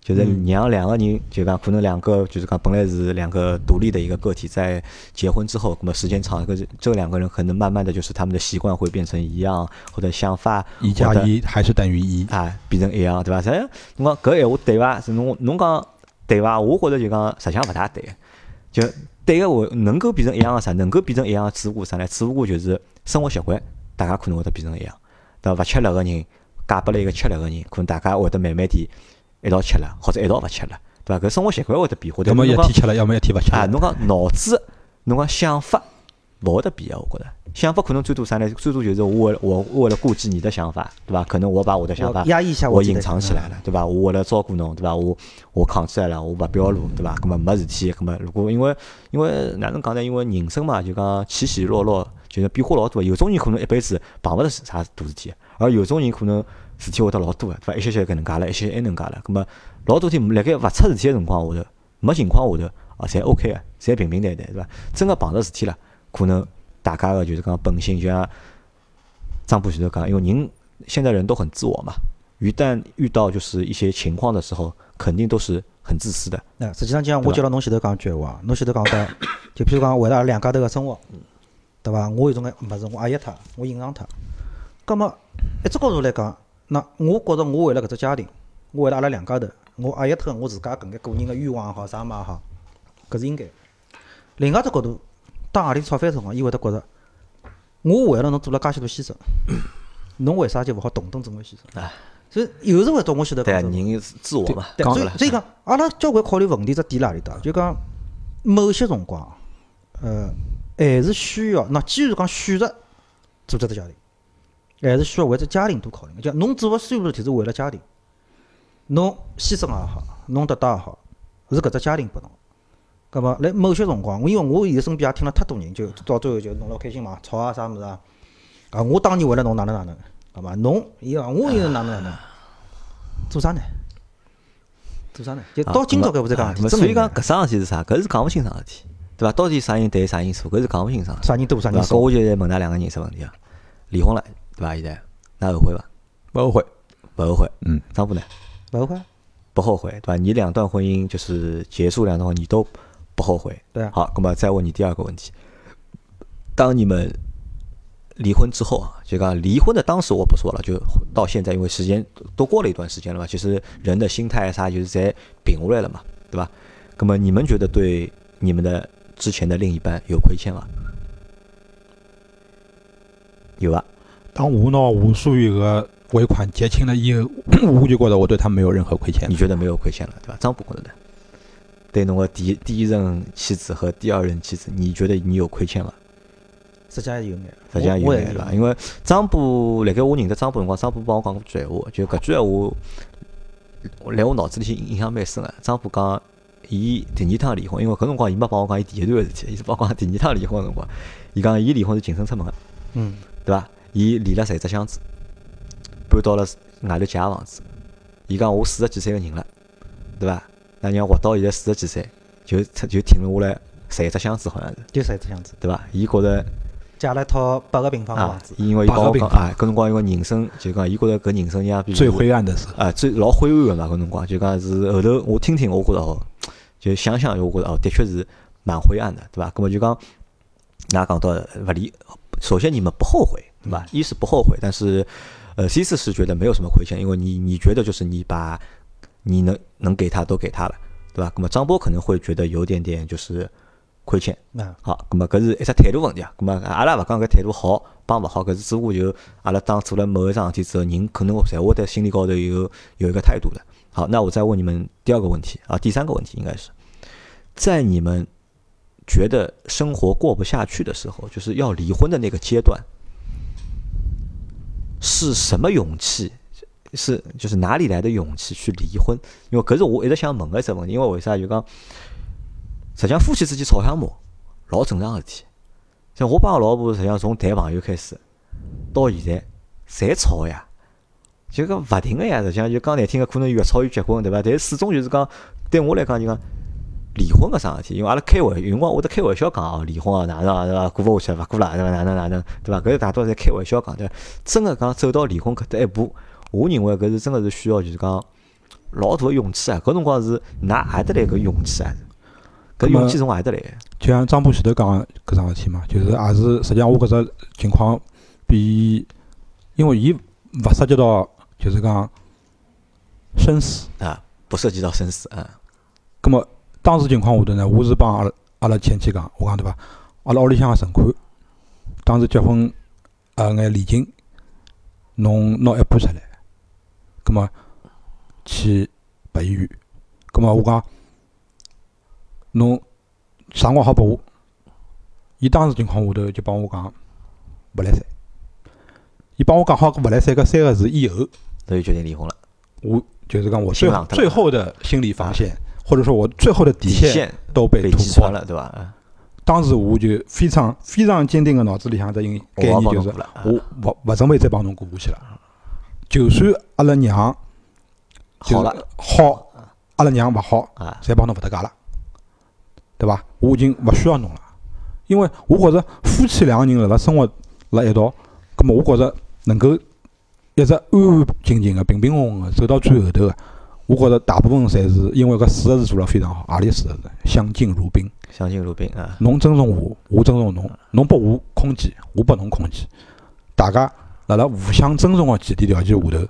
就是让两个人就讲可能两个就是讲本来是两个独立的一个个体，在结婚之后，那么时间长，个这两个人可能慢慢的就是他们的习惯会变成一样，或者想法
一加一还是等于一。
啊变成一样，对伐？实侬讲搿闲话对伐？是侬侬讲。对伐？我觉着就讲实际上勿大对，就对个话能够变成一样个啥？能够变成一样个只不过啥呢？只不过就是生活习惯，大家可能会得变成一样。对伐？勿吃辣个人嫁拨了一个吃辣个人，可能大家会得慢慢点一道吃了，或者一道勿吃了，对伐？搿生活习惯会得变化。
要么一天吃了，要么一天勿吃
啊，
了。
侬讲脑子，侬讲想法勿会得变个，我觉着。想法可能最多啥呢？最多就是我为我为了顾及你的想法，对伐？可能我把我的想法
我压抑一下
我隐藏起来了，对伐？我为了照顾侬，对伐？我我扛起来了，我勿表露，对伐？葛么没事体，葛么如果因为因为哪能讲呢？因为人生嘛，就讲起起落落，就是变化老多。有种人可能一辈子碰勿着啥大事体，而有种人可能事体会得老多个，对伐？一些些搿能介了，一些些埃能介了。葛么老多天辣盖勿出事体个辰光下头，没情况下头，啊，侪 OK 个，侪平平淡淡，对伐？真个碰着事体了，可能大家个就是讲本性，就像张博前头讲，因为人现在人都很自我嘛，一旦遇到就是一些情况的时候，肯定都是很自私的。
那实际上，就像我接了侬前头讲句闲话，侬前头讲的，就譬如讲为了阿拉两家头个生活，对伐？我有种个物事，我压抑脱，我隐藏脱。葛么一只角度来讲，那我觉着我为了搿只家庭，我为了阿拉两家头，我压抑脱我自家搿眼个人个欲望也好，啥物事也好，搿是应该。另外一只角度，当何里吵翻辰光，伊会得觉着，我为了侬做了介许多牺牲，侬为啥就勿好同等做眼牺牲？
哎
所以有时会到我前头
对。人是自我嘛，
对，所以所以讲，阿拉交关考虑问题只点辣里搭，就讲某些辰光，呃，还是需要，那既然讲选择组织只家庭，还是需要为只家庭多考虑。就侬做个所有事体是为了家庭，侬牺牲也好，侬得到也好，是搿只家庭拨侬。葛末辣某些辰光，因为我现在身边也听了太多人，就到最后就弄了开心嘛，吵啊啥物事啊，啊，我当年为了侬哪能哪能，好嘛，侬伊讲我又哪能哪能，做啥呢？做啥呢？就到今朝搿部在讲
所以讲搿桩事体是啥？搿是讲勿清爽事体，对伐？到底啥人对啥人错？搿是讲勿清爽。
啥人多啥
对伐？搿，我就来问㑚两个人实问题啊。离婚了，对伐？现在㑚后悔伐？
勿后悔。
勿后悔。
嗯，
张波呢？
勿后悔。
不后悔，对伐？你两段婚姻就是结束两段婚姻，你都不后悔。
对啊
好，那么再问你第二个问题：当你们离婚之后啊，就讲离婚的当时我不说了，就到现在，因为时间都过了一段时间了嘛，其实人的心态啥就是在平下来了嘛，对吧？那么你们觉得对你们的之前的另一半有亏欠吗？有啊，
当我拿我所有个尾款结清 了以后，我就觉得我对他没有任何亏欠
你。觉得没有亏欠了，对吧？张博觉得呢？对侬个第一第一任妻子和第二任妻子，你觉得你有亏欠吗？
实际上有眼，
实际上有眼对伐？因为张波，辣盖我认得张波辰光，张波帮我讲过句闲话，就搿句闲话，辣我脑子里去印象蛮深个。张波讲，伊第二趟离婚，因为搿辰光伊没帮我讲伊第一段个事体，伊是帮我讲第二趟离婚个辰光，伊讲伊离婚是净身出门个，
嗯，
对伐？伊离了十一只箱子，搬到了外头借个房子。伊讲我四十几岁个人了，对伐？那娘活到现在四十几岁，就就停了下来十一只箱子，好像是，
就十一只箱子，
对伐？伊觉着。
借了一套八个平方个
啊
房子，，
因为伊帮我讲
八个平方
啊，搿辰光因为人生就讲，伊觉着搿人生呀，比
最灰暗的时候，
啊，最老灰暗个嘛，搿辰光就讲是后头我听听，我觉着哦，就想想，我觉着哦，的确是蛮灰暗的，对伐？搿么就讲，㑚讲到勿离，首先你们不后悔，对伐？一是不后悔，但是呃，C 四是觉得没有什么亏欠，因为你你觉得就是你把你能能给他都给他了，对吧？那么张波可能会觉得有点点就是亏欠。
那
好，那么搿是一只态度问题啊。那么阿拉勿讲搿态度好帮勿好，搿是只不过就阿拉当做了某一桩事体之后，人可能侪会在心里高头有有一个态度的。好，那我再问你们第二个问题啊，第三个问题应该是在你们觉得生活过不下去的时候，就是要离婚的那个阶段，是什么勇气？是就是哪里来的勇气去离婚？因为搿是我一直想问个一只问题，因为为啥就讲，实际上夫妻之间吵相骂，老正常个事体。像我帮我老婆，实际上从谈朋友开始，到现在，侪吵呀，就讲勿停个呀。实际上就讲难听个，可能越吵越结棍，对伐？但是始终就是讲，对我来讲就讲离婚搿桩事体，因为阿拉开玩，有辰光会得开玩笑讲哦，离婚啊哪能啊对伐？过勿下去，勿过了对伐？哪能哪能对伐？搿是大多侪开玩笑讲对伐？真个讲走到离婚搿搭一步，我认为搿是真个是需要就是讲老大个勇气啊！搿辰光是哪何得来搿勇气啊？搿勇气从何得来？
就像张波前头讲的搿桩事体嘛，就是也是实际上我搿只情况比，因为伊勿涉及到就是讲生死，
啊，不涉及到生死啊。
葛么当时情况下头呢，我是帮阿拉阿拉前妻讲，我讲对伐？阿拉屋里向个存款，当时结婚呃眼礼金，侬拿一半出来，葛么去拨医院，葛么我讲侬啥辰光好拨我？伊当时情况下头就帮我讲勿来三，伊帮我讲好搿勿来三搿三个字以后，
所以决定离婚了。
我就是讲我最最后的心理防线，或者说我最后的底
底
线
线
都被
被
突破了。
对伐？啊
当时我就非常非常坚定的脑子里向的一个概念就是我勿勿准备再帮侬过下去了。就算阿拉娘
好了
好，阿拉娘勿好，
啊，
侪帮侬勿搭界了，对伐？我已经勿需要侬了，因为我觉着夫妻两个人辣辣生活辣一道，葛么我觉着能够一直安安静静个、平平稳稳个走到最后头个，我觉着大部分侪是因为搿四个字做了非常好，何里四个字？相敬如宾。
相敬如宾啊，
侬尊重我，我尊重侬，侬拨我空间，我拨侬空间，大家辣辣互相尊重个前提条件下头，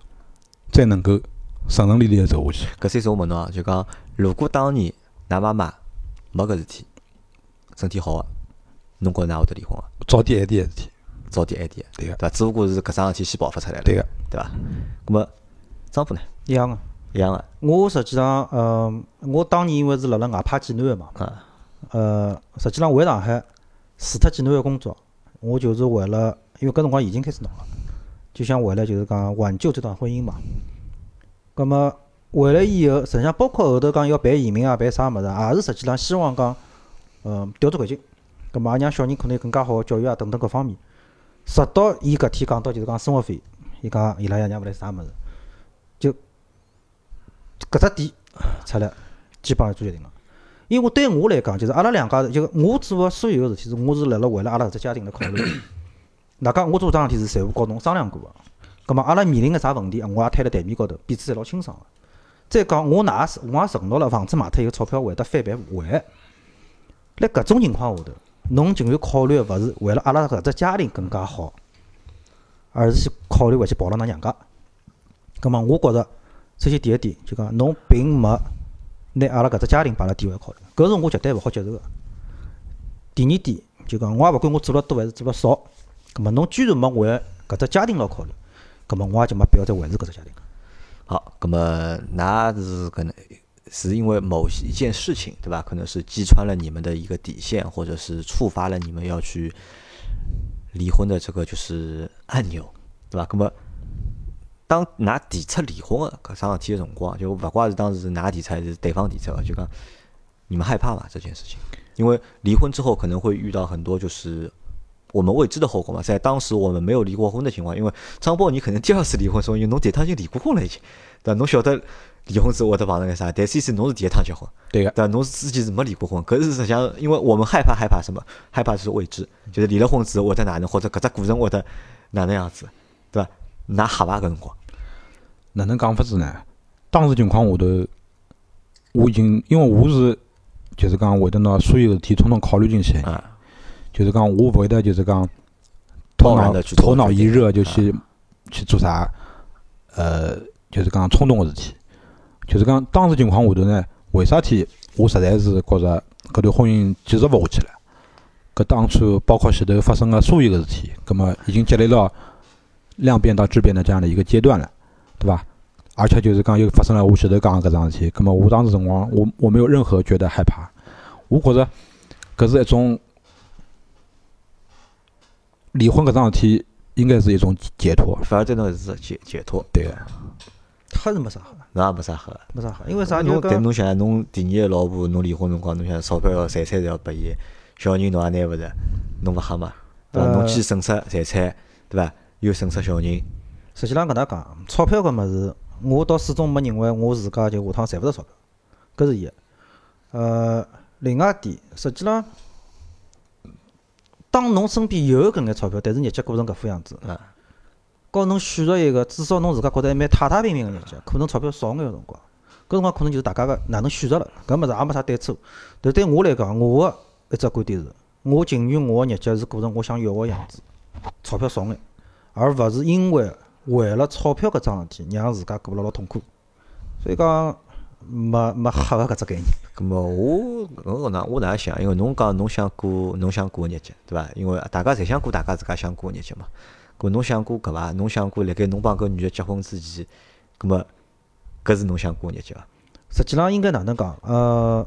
才能够顺顺利利个走下去。
搿是一种问侬啊，就讲如果当年㑚妈妈没搿事体，身体好个，侬觉着㑚会得离婚伐？
早点晚点个事体，
早点晚点，
对个
对伐？只不过是搿桩事体先爆发出来了，
对个。
对伐？葛么丈夫呢？
一样个。
一样个
我实际上，呃，我当年因为是辣辣外派济南个嘛，
啊，
呃，实际上回上海除脱济南个工作，我就是为了，因为搿辰光已经开始弄了，就想为了就是讲挽救这段婚姻嘛。葛么回来以后，实际上包括后头讲要办移民啊，办啥物事，也是实际上希望讲，呃，调转环境，葛么也让小人可能有更加好个教育啊等等各方面。直到伊搿天讲到就是讲生活费，伊讲伊拉爷娘勿来啥物事，就搿只点出来，基本上做决定了。因为对我来讲，就是阿拉两家头，就我做个所有个事体，是我是辣辣为了阿拉搿只家庭来考虑。哪讲我做桩事体是财务高侬商量过个，葛末阿拉面临个啥问题，我也摊辣台面高头，彼此侪老清爽个。再讲我哪是我也承诺了，房子卖脱以后钞票会得翻倍还。辣搿种情况下头，侬竟然考虑个勿是为了阿拉搿只家庭更加好，而是去考虑回去跑了㑚娘家。葛末我觉着，首先第一点就讲侬并没拿阿拉搿只家庭摆辣第一位考虑，搿是我绝对勿好接受个。第二点就讲我也勿管我做了多还是做了少，葛末侬居然没为搿只家庭老考虑，葛末我也就没必要再维持搿只家庭。
好，葛么㑚是可能是因为某一件事情，对吧？可能是击穿了你们的一个底线，或者是触发了你们要去离婚的这个就是按钮，对吧？葛么当㑚提出离婚个搿桩事体个辰光，就勿怪是当时是㑚提出还是对方提出，就讲你们害怕伐这件事情？因为离婚之后可能会遇到很多就是我们未知的后果嘛。在当时我们没有离过婚的情况，因为张波你可能第二次离婚，所以侬第一趟已经离过婚了已经，对伐？侬晓得离婚之后会得碰着眼啥？但 C C 侬是第一趟结婚，
对个，
对伐？侬是之前是没离过婚，搿是实际上因为我们害怕害怕什么？害怕就是未知，就是离了婚之后会得哪能，或者搿只过程会得哪能样子，对伐？㑚吓伐搿辰光？
哪能讲法子呢？当时情况下头，我已经因为我是就是讲会得拿所有事体统统考虑进去，
啊，
就是讲我勿会得就是讲头脑头脑一热就去去做啥，呃，就是讲冲动个事体。就是讲当时情况下头呢，为啥体我实在是觉着搿段婚姻继续勿下去了。搿当初包括前头发生个所有个事体，葛么已经积累到量变到质变的这样的一个阶段了，对伐？而且就是讲又发生了我前头讲个搿桩事体，葛么我当时辰光我我没有任何觉得害怕，我觉着搿是一种离婚搿桩事体应该是一种解脱，
反而对侬是解解脱，
对个。
他是没啥好，
侬也没啥喝。
没啥好，因为啥？就
侬但侬想，侬第二个老婆，侬离婚辰光，侬想钞票要财产侪要拨伊，小人侬也拿勿着，侬勿吓嘛？对伐？侬
呃
既损失财产，对伐？又损失小人，
实际上搿能讲，钞票搿物事，我倒始终没认为我自家就下趟赚勿着钞票，搿是一。呃，另外一点，实际上，当侬身边有搿眼钞票，但是日脚过成搿副样子，
啊，
告侬选择一个至少侬自家觉得还蛮太太平平个日脚，可能钞票少眼个辰光，搿辰光可能就是大家个哪能选择了，搿物事也没啥对错。但对我来讲，我个一只观点是，我情愿我个日脚是过成我想要个样子，钞票少眼，而勿是因为为了钞票搿桩事体让自家过了老痛苦。所以讲，没没黑个搿只概念。
咁么我我哪我哪能想？因为侬讲侬想过侬想过个日脚，对伐？因为大家侪想过大家自家想过个日脚嘛。咁侬想过搿伐？侬想过辣盖侬帮搿女个结婚之前，咁么搿是侬想过个日脚伐？
实际上应该哪能讲？呃，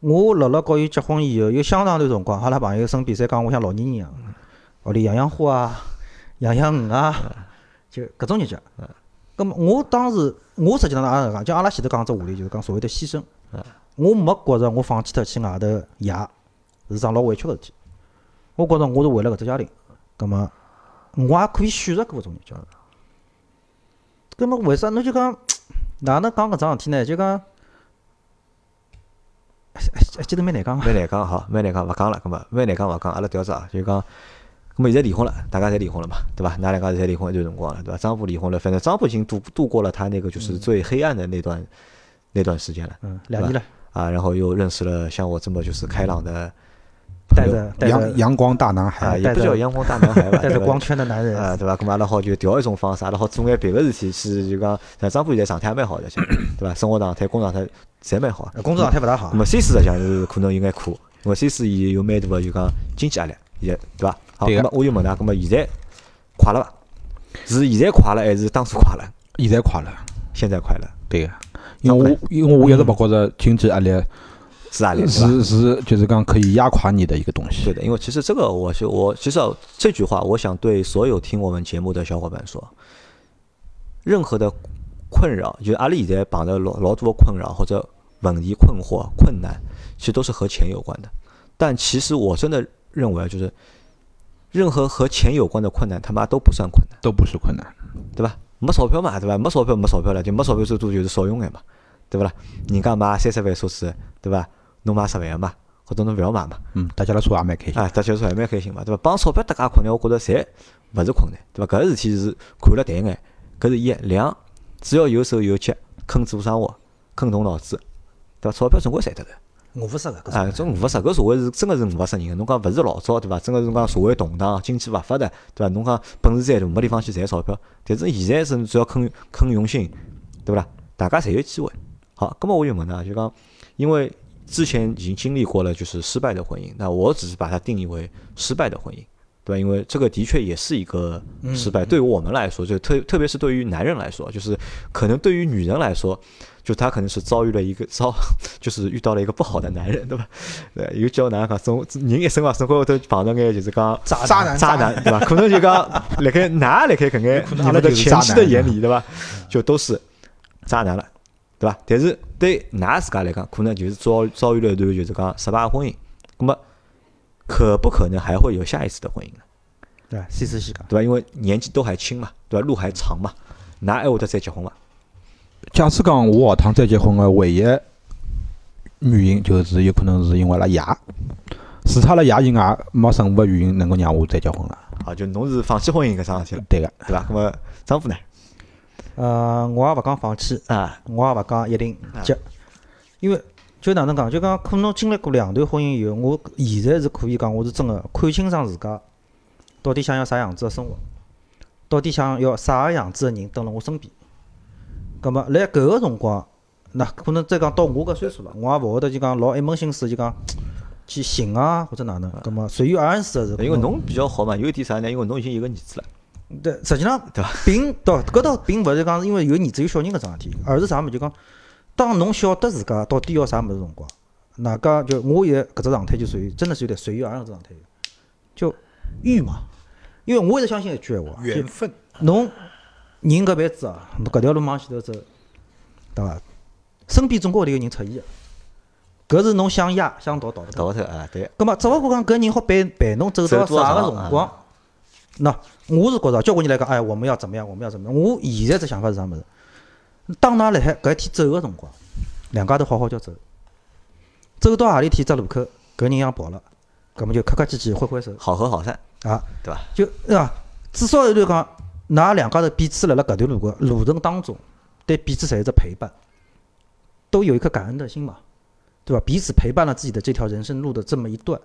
我辣辣告伊结婚以后，有相当段辰光，阿拉朋友身边侪讲我像老年人一样，屋里养养花啊，养养鱼啊，就搿种日脚。咁么我当时，我实际上也是讲，就阿拉前头讲只话题，就是讲所谓的牺牲。我没觉着我放弃脱去外头爷是桩老委屈个事体。我觉着我是为了搿只家庭，咁么我也可以选择过搿种日脚。咁么为啥侬就讲 哪能讲搿桩事体呢？就讲。哎哎，记得蛮难讲个。
蛮难讲，好，蛮难讲，勿讲了，搿么蛮难讲勿讲，阿拉调只啊，就讲，咁么现在离婚了，大家侪离婚了嘛，对吧？那两家侪离婚一段辰光了，对吧？张波离婚了，反正张波已经度度过了他那个就是最黑暗的那段那段时间了
嗯，两年了，
啊，然后又认识了像我这么就是开朗的
带着带着
阳阳光大男
啊，
孩，
也不叫阳光大男孩 吧，
带着光圈的男人，
啊，对伐？咁阿拉好就调一种方式，阿拉好做眼别个事体，去就讲像张富现在状态也蛮好的，对吧？生活状态、工作状态侪蛮好。
呃工作状态勿大好
咁。么 C 四实际上是可能有眼苦，因为 C 四伊有蛮大个就讲经济压力，也对伐？好，
对个
么我就问㑚，那么现在快乐伐？是现在快乐还是当初快乐？
现在快乐，
现在快乐
对个。因为我因为我一直勿觉着经济压力
是压力？
是是就是讲可以压垮你的一个东西。
对的，因为其实这个我是我其实啊这句话，我想对所有听我们节目的小伙伴说，任何的困扰，就是阿里现在碰着老老多的困扰或者问题、困惑、困难，其实都是和钱有关的。但其实我真的认为啊，就是任何和钱有关的困难，他妈都不算困难，
都不是困难。
对吧？没钞票嘛，对吧？没钞票没钞票了，就没钞票最多就是少用眼嘛，对不啦？人家买三十万车子，对吧？侬买十万嘛，或者侬勿要买嘛，
嗯，大家来说也蛮开心。
啊，大家说也蛮开心嘛，对伐？帮钞票搭界困难，我觉着侪勿是困难，对伐？搿个事体是看了淡眼，搿是一两，只要有手有脚，肯做生活，肯动脑子，对伐？钞票总归赚得着。
我不是个，搿
啊，
是
这五勿十，搿社会是真个是五勿十人个。侬讲勿是老早对伐？真个是侬讲社会动荡，经济勿发达对伐？侬讲本事再大，没地方去赚钞票。但是现在是只要肯肯用心，对勿啦？大家侪有机会。好，葛末我就问呢，就讲因为之前已经经历过了就是失败的婚姻，那我只是把它定义为失败的婚姻，对吧？因为这个的确也是一个失败，对于我们来说，就特特别是对于男人来说，就是可能对于女人来说。就她可能是遭遇了一个 遭，就是遇到了一个不好的男人，对吧？对，有叫哪能讲，人一生啊，生活会头碰到眼就是讲
渣
渣男
渣男，对吧？可能就讲辣盖㑚辣盖搿眼
可能
你们的
阿拉就是
前妻的眼里，对吧？就都是渣男了，对吧？但是对㑚自家来讲，可能就是遭遭遇了一段就是讲失败婚姻，那么可不可能还会有下一次的婚姻呢？
对吧？细思细讲，
对吧？因为年纪都还轻嘛，对吧？路还长嘛，㑚还会得再结婚伐？
假使讲我下趟再结婚个唯一原因，就是有可能是因为阿拉爷，除脱阿拉爷以外，没任何原因能够让我再结婚了。
啊，就侬是放弃婚姻搿桩事体了，
对个，
对伐？那么丈夫呢？
呃，我也勿讲放弃，
啊，
我也勿讲一定结，因为就哪能讲，就讲可能经历过两段婚姻以后，我现在是可以讲，我是真个看清爽自家到底想要啥样子个生活，到底想要啥个样子个人蹲辣我身边。葛末辣搿个辰光，那可能再讲到我搿岁数了，我也勿会得就讲老一门心思就讲 去寻啊或者哪能，葛末随遇而安是个是。
因为侬比较好嘛，有一点啥呢？因为侬已经有个儿子了，
对，实际上
对伐？
并 到搿倒并勿是讲是因为有儿子有小人搿桩事体，而是啥物事就讲，当侬晓得自家到底要啥物事辰光，哪家就我现在搿只状态就属于真的是有点随遇而安搿状态，就遇嘛。因为我一直相信一句闲话，缘
分。
侬人搿辈子啊，侬搿条路往前头走，对伐？身边总归会得有人出现个，搿是侬想压想逃逃勿脱。
逃勿脱啊，对，
葛末只勿过讲搿人好陪陪侬走到啥个辰光，那我是觉着交关人来讲，哎，我们要怎么样，我们要怎么样？我现在只想法是啥物事？当㑚辣海搿一天走个辰光，两家头好好叫走，走到何里天只路口，搿人像跑了，葛末就客客气气挥挥手
好合好散，
啊，
对伐？
就对伐？至少就是讲，㑚两家头彼此辣辣搿段路个路程当中，对彼此侪有只陪伴，都有一颗感恩的心嘛，对吧？彼此陪伴了自己的这条人生路的这么一段，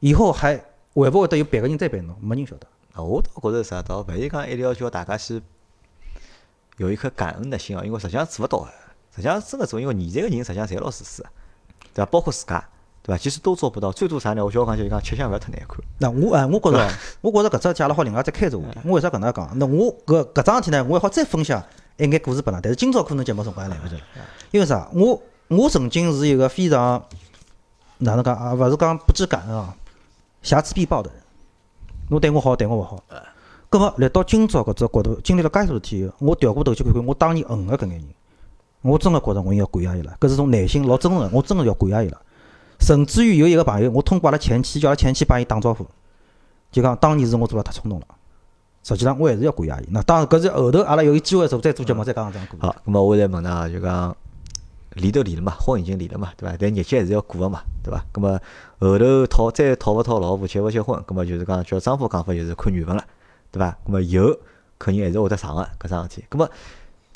以后还会不会得有别个人再陪侬？没人晓得。
我倒觉着啥，倒勿是讲一定要叫大家去有一颗感恩的心哦，因为实际上做勿到个，实际上真个做，因为现在个人实际上侪老自私个，对伐？包括自家，对伐？其实都做不到，最多啥呢？我叫我讲就是讲吃相勿要太难看，
那我哎，我觉着，我觉着搿只借了好另外再开只话题。我为啥搿能介讲？那我搿搿桩事体呢，我还好再分享一眼故事拨㑚。但是今朝可能节目辰光还来勿及了，因为啥？我我曾经是一个非常哪能讲啊？勿是讲不知感恩啊，瑕疵必报的人。侬对我好，对我勿好。葛末来到今朝搿只角度，经历了介许多事体我调过头去看看我当年恨个搿眼人，我真个觉着我应该感谢伊拉。搿是从内心老真诚个，我真个要感谢伊拉。甚至于有一个朋友，我通过阿拉前妻叫阿拉前妻帮伊打招呼，就讲当年是我做了太冲动了。实际上我还是要感谢伊。那当然搿是后头阿拉有机会的时候再做节目再讲搿桩故事。
好，咁么我再问㑚，就讲离都离了嘛，婚已经离了嘛，对伐？但日脚还是要过个嘛，对伐？咁么后头讨再讨勿讨老婆，结勿结婚，咁么就是讲叫丈夫讲法就是看缘分了，对伐？咁么有肯定还是会得上个搿桩事体。咁么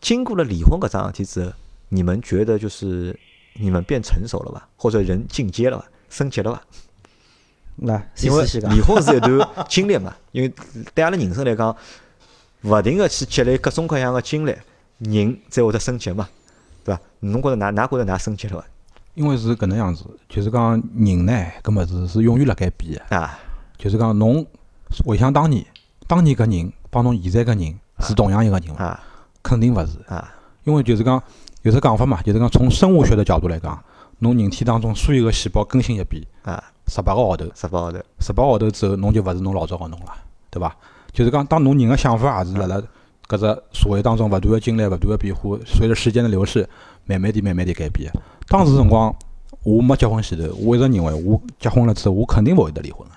经过了离婚搿桩事体之后，你们觉得就是你们变成熟了吧，或者人进阶了吧，升级了吧？
那
因为离婚是一段经历嘛，因为对阿拉人生来讲，勿停个去积累各种各样个经历，人才会得升级嘛，对伐？侬觉着哪哪觉着哪升级了伐？
因为是搿能样子，就是讲人呢，搿物事是永远辣盖变个。
啊，
就是讲侬回想当年，当年搿人帮侬现在搿人是同样一个人伐？
啊
肯定勿是，
啊
因为就是讲有只讲法嘛，就是讲从生物学的角度来讲，侬人体当中所有个细胞更新一遍
啊！
十八个号头，
十八号头，
十八号头之后侬就勿是侬老早个侬了，对伐？就是讲当侬人个想法也是辣辣搿只社会当中勿断个经历、勿断个变化，随着时间的流逝，慢慢地、慢慢地改变。当时辰光我没结婚前头，我一直认为我结婚了之后，我肯定勿会得离婚个，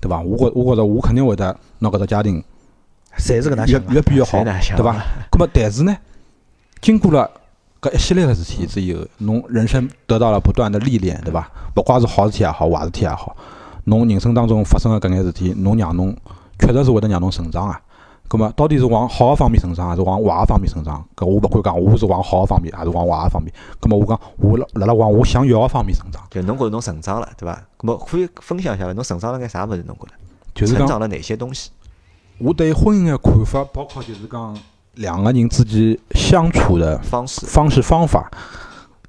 对伐？我觉我觉着我肯定会得拿搿只家庭
侪是搿能
越
想法
越变越好，对伐？葛末但是呢，经过了搿一系列个事体之后，侬人生得到了不断的历练，对伐？勿怪是好事体也好，坏事体也好，侬人生当中发生个搿眼事体，侬让侬确实是会得让侬成长啊。葛末到底是往好个方面成长，还是往坏个方面成长？搿我勿敢讲，我是往好个方面，还是往坏个方面？葛末我讲，我辣辣辣往我想要个方面成长，
就侬觉着侬成长了，对伐？咁么可以分享一下伐？侬成长了眼啥物事？侬觉着
就是讲
成长了哪些东西？
我对婚姻个看法，包括就是讲两个人之间相处的
方式
方式方法，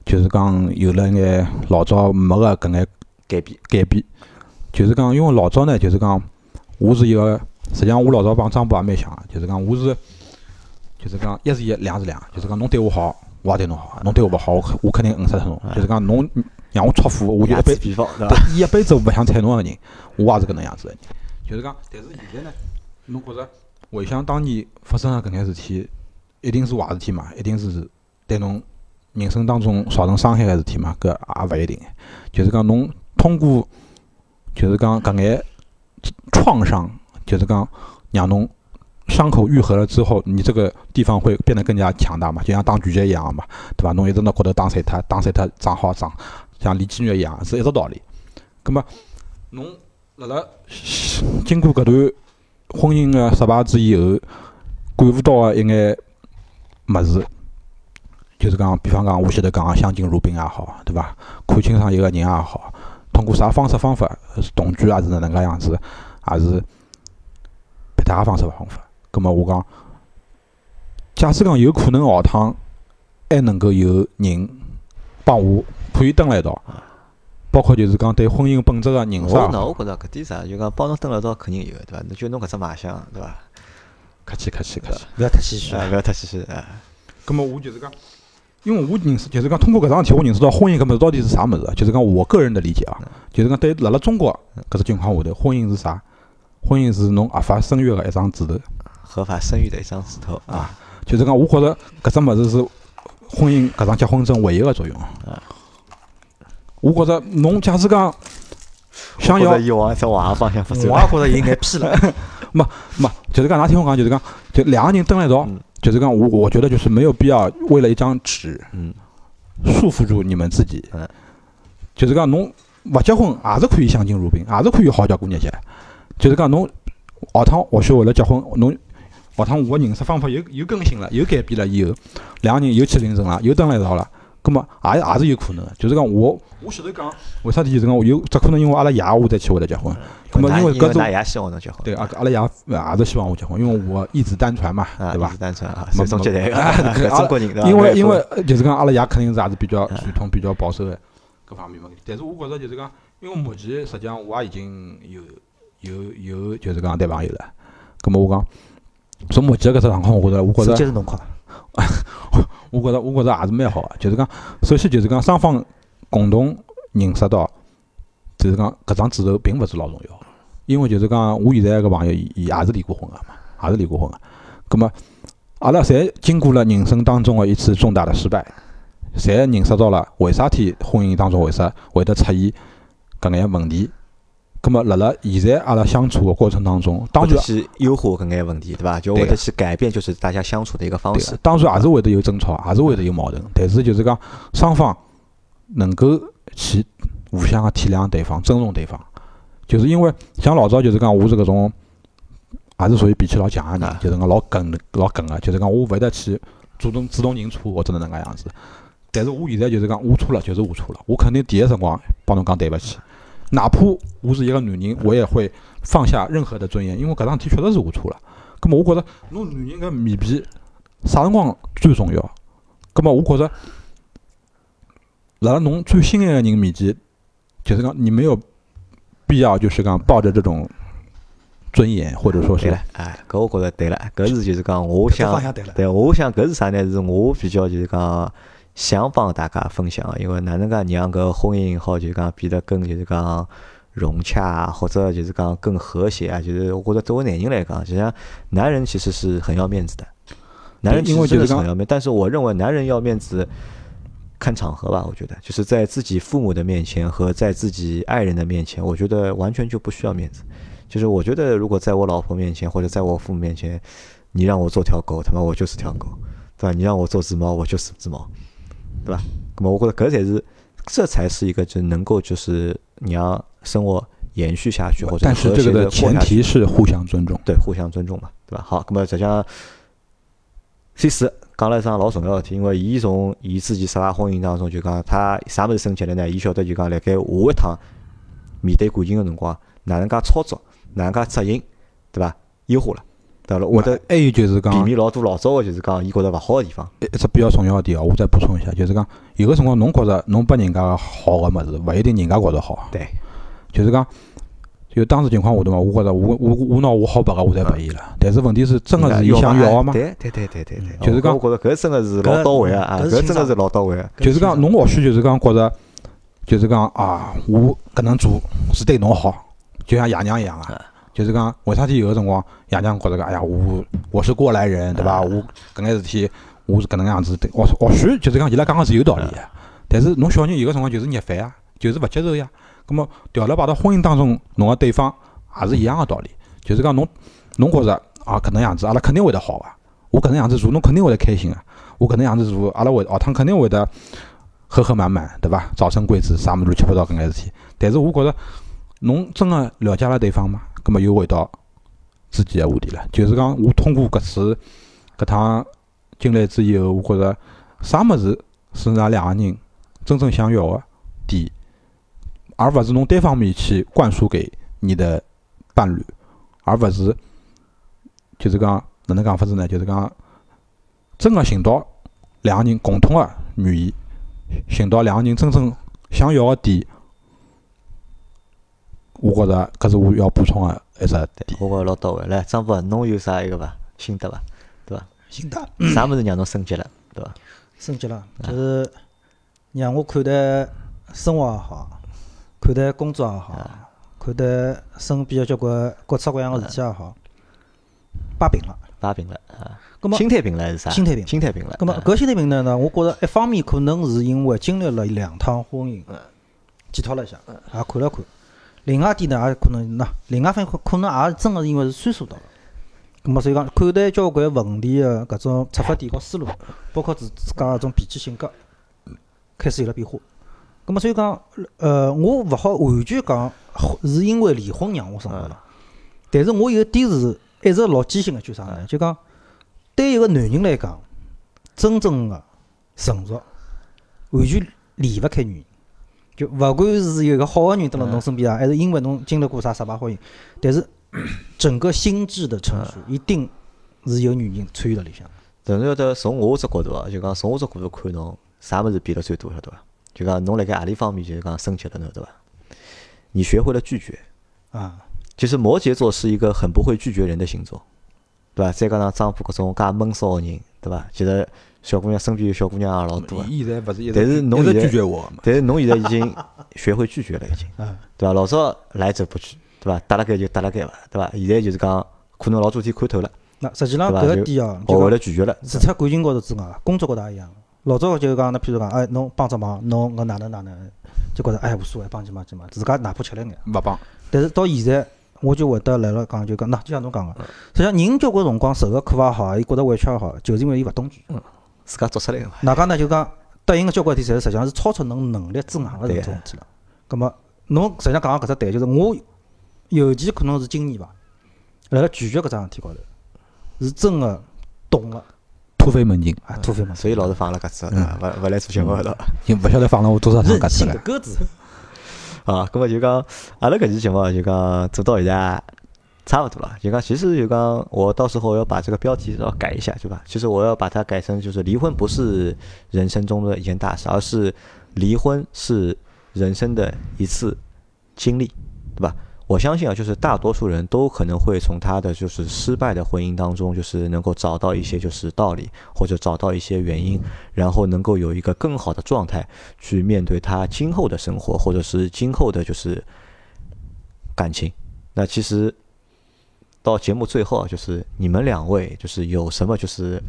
就是讲有了眼老早没个搿眼
改变
改变。就是讲，因为老早呢，就是讲我是一个，实际上我老早帮张波也蛮像个，就是讲我是，就是讲一是一，两是两，就是讲侬对我好，我也对侬好；侬对我勿好，我肯我肯定恨死脱侬。就是讲侬让我戳富，我就？一辈子勿想睬侬个人，我也是搿能样子个人。就是讲，但是现在呢，侬觉着回想当年发生个搿眼事体，一定是坏事体嘛？一定是对侬人生当中造成伤害个事体嘛？搿也勿一定。就是讲侬通过，就是讲搿眼创伤，就是讲让侬伤口愈合了之后，你这个地方会变得更加强大嘛？就像打拳击一样嘛，对伐？侬一直拿骨头打碎脱，打碎脱长好长，像练肌肉一样，是一只道理。葛末侬辣辣经过搿段婚姻个失败之以后，感悟到个一眼物事，就是讲，比方讲，我前头讲个相敬如宾也好，对伐？看清爽一个人也好，通过啥方式方法，同居还是哪能介样子，还是别他方式方法。葛末我讲，假使讲有可能下趟还能够有人帮我可以蹲辣一道，包括就是讲对婚姻本质个认识
那，我觉着搿点啥，就讲帮侬蹲辣一道肯定有，对伐？侬就侬搿只卖相，对伐？
客气客气客气。
勿要太谦虚
啊，
啊。
勿要太谦虚啊。
咁么我就是讲，因为我认识，就是讲通过搿桩事体，我认识到婚姻搿物事到底是啥物事啊？就是讲我个人的理解啊，就是讲对辣辣中国搿只情况下头，婚姻是啥？婚姻是侬合法生育个一张纸头
合法生育的一张纸头啊，
啊，就是讲我觉着搿只物事是婚姻搿张结婚证唯一个作用。我觉着侬假使讲想要
或者以往在往方向发展
我，也觉着有眼偏了。
没没，就是讲，㑚听我讲，就是讲，就两个人蹲辣一道
嗯，
就是讲，我我觉得就是没有必要为了一张纸
嗯，
束缚住你们自己
嗯。
就是讲，侬勿结婚也是可以相敬如宾，也是可以好好过日节。就是讲，侬下趟或许为了结婚，侬下趟我个认识方法又又更新了，又改变了以后，两个人又去领证了，又蹲辣一道了。葛么也也是有可能的，就是讲我我前头讲为啥体就是讲我有只可能因为阿拉爷我再去会得结婚，葛么因为搿种
㑚爷希望侬结婚，
对，阿阿拉爷也是希望我结婚，因为我一子单传嘛，
啊，
对伐
一直？单传啊，
没
传宗接代
哎
个，
对
搿中国人？
因为因为呃就是讲阿拉爷肯定是也是比较传统、比较保守的各方面嘛。但是我觉着就是讲，因为目前实际上我也已经有有有就是讲男朋友了，葛么我讲从目前搿只状况，我觉着我觉
手
着
接是侬靠，
我觉着我觉着也是蛮好个，就是讲首先就是讲双方共同认识到，就是讲搿张纸头并勿是老重要，因为就是讲我现在个朋友伊伊也是离过婚个嘛，也是离过婚个，葛么阿拉侪经过了人生当中的一次重大的失败，侪认识到了为啥体婚姻当中为啥会得出现搿眼问题。葛么辣辣现在阿拉相处个过程当中，当然
优化搿眼问题，对伐？就会
对
得去改变，就是大家相处的一个方式，。
当然也是会得有争吵，也是会得有矛盾，但是就是讲双方能够去互相个体谅对方、尊重对方，就是因为像老早就是讲我是搿种，也是属于脾气老犟个人
啊，
就是讲老耿老耿个，就是讲我勿会得去主动主动认错或者哪能介样子。但是我现在就是讲，我错了就是我错了，我肯定第一辰光帮侬讲对勿起，哪怕我是一个男人，我也会放下任何的尊严，因为搿桩事体确实是我错了。葛末我觉着，侬男人搿面皮啥辰光最重要？葛末我觉着，辣辣侬最心爱个人面前，就是讲你没有必要就是讲抱着这种尊严，或者说是
对了，哎，搿我觉着对了，搿是就是讲我想。
对，
我想搿是啥呢？是我比较就是讲想帮大家分享的，因为哪能介让搿婚姻好就是讲变得更就是讲融洽啊，或者就是讲更和谐啊。就是我觉得作为男人来讲，实际上男人其实是很要面子的，男人其实真
是
很要面，但是我认为男人要面子。看场合吧，我觉得就是在自己父母的面前和在自己爱人的面前，我觉得完全就不需要面子。就是我觉得，如果在我老婆面前或者在我父母面前，你让我做条狗，他妈我就是条狗，对吧？你让我做只猫，我就是只猫，对吧？那么我觉得搿才是，这才是一个就能够就是你让生活延续下去或者
但是这个的前提是互相尊重。
对，互相尊重嘛，对吧？好，那么实际上，C 四讲了一桩老重要的事体，因为伊从伊自己十八婚姻当中就讲，他啥物事升级了呢？伊晓得就讲，辣盖下一趟面对感情个辰光，哪能介操作，哪能介执行，对吧？优化了，对伐？会得
还有就是讲
避免老多老早个就是讲伊觉着勿好个地方。
一一只比较重要个点哦，我再补充一下，就是讲有个辰光侬觉着侬拨人家个好个物事，勿一定人家觉着好。
对，
就是讲，就当时情况下头嘛，我觉着我我我拿我好拨个我侪拨伊了，但是问题是真个是伊想要个吗？
对对对对对对，
就是讲
我觉着搿真个是老到位个啊，
搿
真个是老到位个。
就是讲侬或许就是讲觉着，就是讲啊，我搿能做是对侬好，就像爷娘一样啊。就是讲，为啥体有个辰光，爷娘觉着讲，哎呀，我我是过来人，对伐？我搿眼事体，我是搿能样子的。或或许就是讲，伊拉讲个是有道理个，但是侬小人有个辰光就是逆反啊，就是勿接受呀。葛末调了摆到婚姻当中，侬个对方也是一样个道理，就是讲侬侬觉着啊搿能样子，阿拉肯定会得好个。我搿能样子做，侬肯定会得开心个。我搿能样子做，阿拉会下趟肯定会得和和满满，对伐？早生贵子，啥物事乱七八糟搿眼事体。但是我觉着，侬真个了解了对方吗？葛末又回到之前个话题了，就是讲我通过搿次搿趟进来之以后，我觉着啥物事是㑚两个人真正想要个点，而勿是侬单方面去灌输给你的伴侣，而勿是就是讲哪能讲法子呢？就是讲真个寻到两个人共同个语言，寻到两个人真正想要个点。我觉着搿是我要补充个一只点。
我觉着老到位。来，张博，侬有啥一个伐？心得伐？对伐？
心得
啥物事让侬升级了，对伐？
升级了，就是让我看待生活也好，看待工作也好，看待身边个交关各式各样个事体也好，摆平了。
摆平了啊。心态平了还是啥？
心态平
心态平了。啊
葛末搿心态平衡呢，我觉着一方面可能是因为经历了两趟婚姻，检讨了一下，也看了看。另外一点呢，也可能喏，另外一方面可可能也真个是因为是岁数到了。咁么所以讲，看待交关问题个搿种出发点和思路，包括自自家搿种脾气性格，开始有了变化。咁么所以讲，呃，我勿好完全讲是因为离婚让我生活了，但是我有一点是一直老坚信个，句啥呢？就讲对一个男人来讲，真正个成熟，完全离勿开女人。就勿管是有一个好个人蹲辣侬身边啊，还是因为侬经历过啥失败婚姻，但是整个心智的成熟，一定是有女人参与辣里向。
但是要得从我只角度啊，就讲从我只角度看侬，啥物事变了最多，晓得伐？就讲侬辣盖何里方面就是讲升级了，侬晓得伐？你学会了拒绝。
啊，
其实摩羯座是一个很不会拒绝人的星座，对伐？再加上张浦搿种介闷骚个人，对伐？其实小姑娘身边有小姑娘也老多
现在勿是一直
但是侬现在
拒绝我个嘛？
但是侬现在已经学会拒绝了，已经，
嗯
对伐？老早来者不拒，对伐？搭辣盖就搭辣盖伐，对伐？现在就是讲，可能老早天看透了，
那实际上搿个点哦，
学会了拒绝了。
除脱感情高头之外，工作高头也一样。老早就讲，那譬如讲，哎，侬帮只忙，侬搿哪能哪能，就觉着哎无所谓，帮几忙几忙，自家哪怕吃力眼。
勿帮，
但是到现在，我就会得来了讲，就讲，那就像侬讲个，实际上人交关辰光受个苦也好，伊觉着委屈也好，就是因为伊勿懂拒绝。
自家做出来个嘛。
哪讲呢？就讲答应个交关点，侪是实际上是超出侬能力之外个
对
搿种事体了。葛末侬实际上讲个搿只对，就是我尤其可能是今年伐，辣辣拒绝搿桩事体高头，是真个懂个，
突飞猛进，
啊，突飞猛进，
所以老是放了搿只，对伐？勿勿来做节目搿搭。
就勿晓得放了我多少场
任
搿只了
性的。鸽子。
啊，咁么就讲，阿拉搿期节目就讲做到现在差不多了。就讲，其实就讲，我到时候要把这个标题要改一下，对吧？其实我要把它改成就是离婚不是人生中的一件大事，而是离婚是人生的一次经历，对吧？我相信啊，就是大多数人都可能会从他的就是失败的婚姻当中，就是能够找到一些就是道理，或者找到一些原因，然后能够有一个更好的状态去面对他今后的生活，或者是今后的就是感情。那其实到节目最后啊，就是你们两位就是有什么就是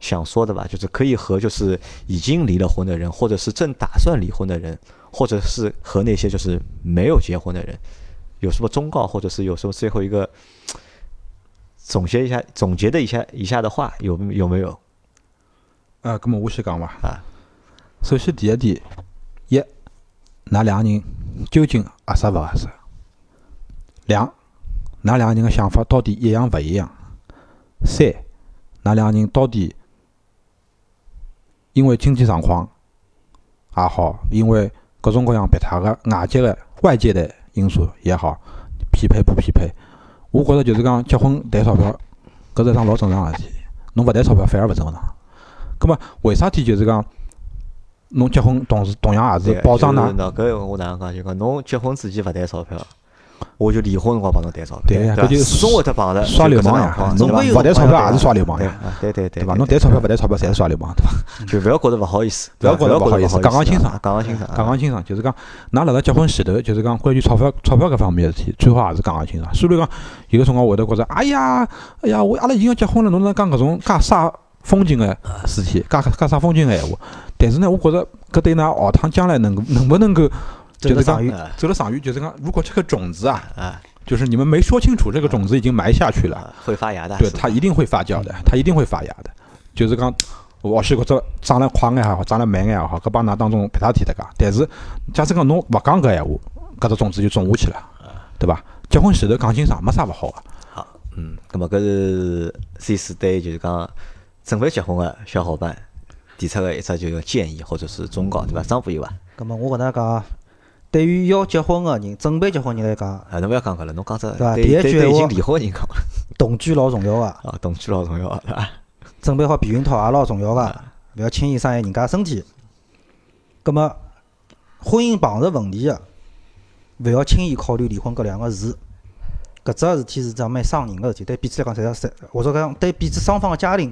想说的吧？就是可以和就是已经离了婚的人，或者是正打算离婚的人，或者是和那些就是没有结婚的人，有什么忠告，或者是有什么最后一个 总结一下、总结的一下以下的话，有有没有
啊，咁么我先讲伐。
啊？
首先第一点，一，㑚两个人究竟合适勿合适？两，㑚两个人个想法到底一样勿一样？三，㑚两个人到底因为经济状况也好，因为各种各样别他个外界个外界的因素也好，匹配不匹配？我觉着就是讲结婚谈钞票，搿是一桩老正常个事体。侬勿谈钞票反而勿正常。葛末为啥体就是讲侬结婚同时同样也是
对
保障㑚？
搿我哪能讲？就讲侬结婚之前勿谈钞票，我就离婚辰光帮侬谈钞票，吧？
对呀搿就
始终会得碰着
耍流氓呀？
总归
勿谈钞票也是耍流氓
对
呀，
啊对对对，
对伐？侬谈钞票勿谈钞票，侪是耍流氓，对伐？
就勿要觉着勿好意思，
勿要觉着勿好意思讲讲清爽
啊讲讲清爽，
讲讲清爽，就是讲，㑚辣辣结婚前头，就是讲关于钞票、钞票搿方面的事体，最好也是讲讲清爽。虽然讲有个辰光会得觉着，哎呀，哎呀，我阿拉已经要结婚了，侬哪能讲搿种介煞风景个事体，介介煞风景个闲话？但是呢，我觉着搿对㑚后趟将来能够能不能够，就是讲
走了长远
啊
走得长远，就是讲，如果这个种子啊，
啊
就是你们没说清楚，这个种子已经埋下去了。
啊，会发芽的，
对，它一定会发酵的，它一定会发芽的。就是讲，或许搿只长了快眼也好，长了慢眼也好，搿帮㑚当中别他提得讲。但是，假使讲侬勿讲搿闲话，搿只种子就种下去了，对伐？结婚前头讲清爽，没啥勿好个。
好，嗯，咁么搿是 C 四对就是讲准备结婚个小伙伴提出个一只就是建议或者是忠告，对伐？张博有伐？
咁么我搿能讲啊，对于要结婚个人，准备结婚人来讲，
啊，侬勿要讲搿了，侬讲只
对吧
对
第一句话
对对已经离婚个人讲
同居老重要个，
啊，同居老重要个，对伐？
准备好避孕套也老重要个，
啊
勿要轻易伤害人家身体。葛么，婚姻碰着问题个，勿要轻易考虑离婚搿两个字。搿只事体是桩蛮伤人个事体，对彼此来讲，侪是侪或者讲对彼此双方个家庭，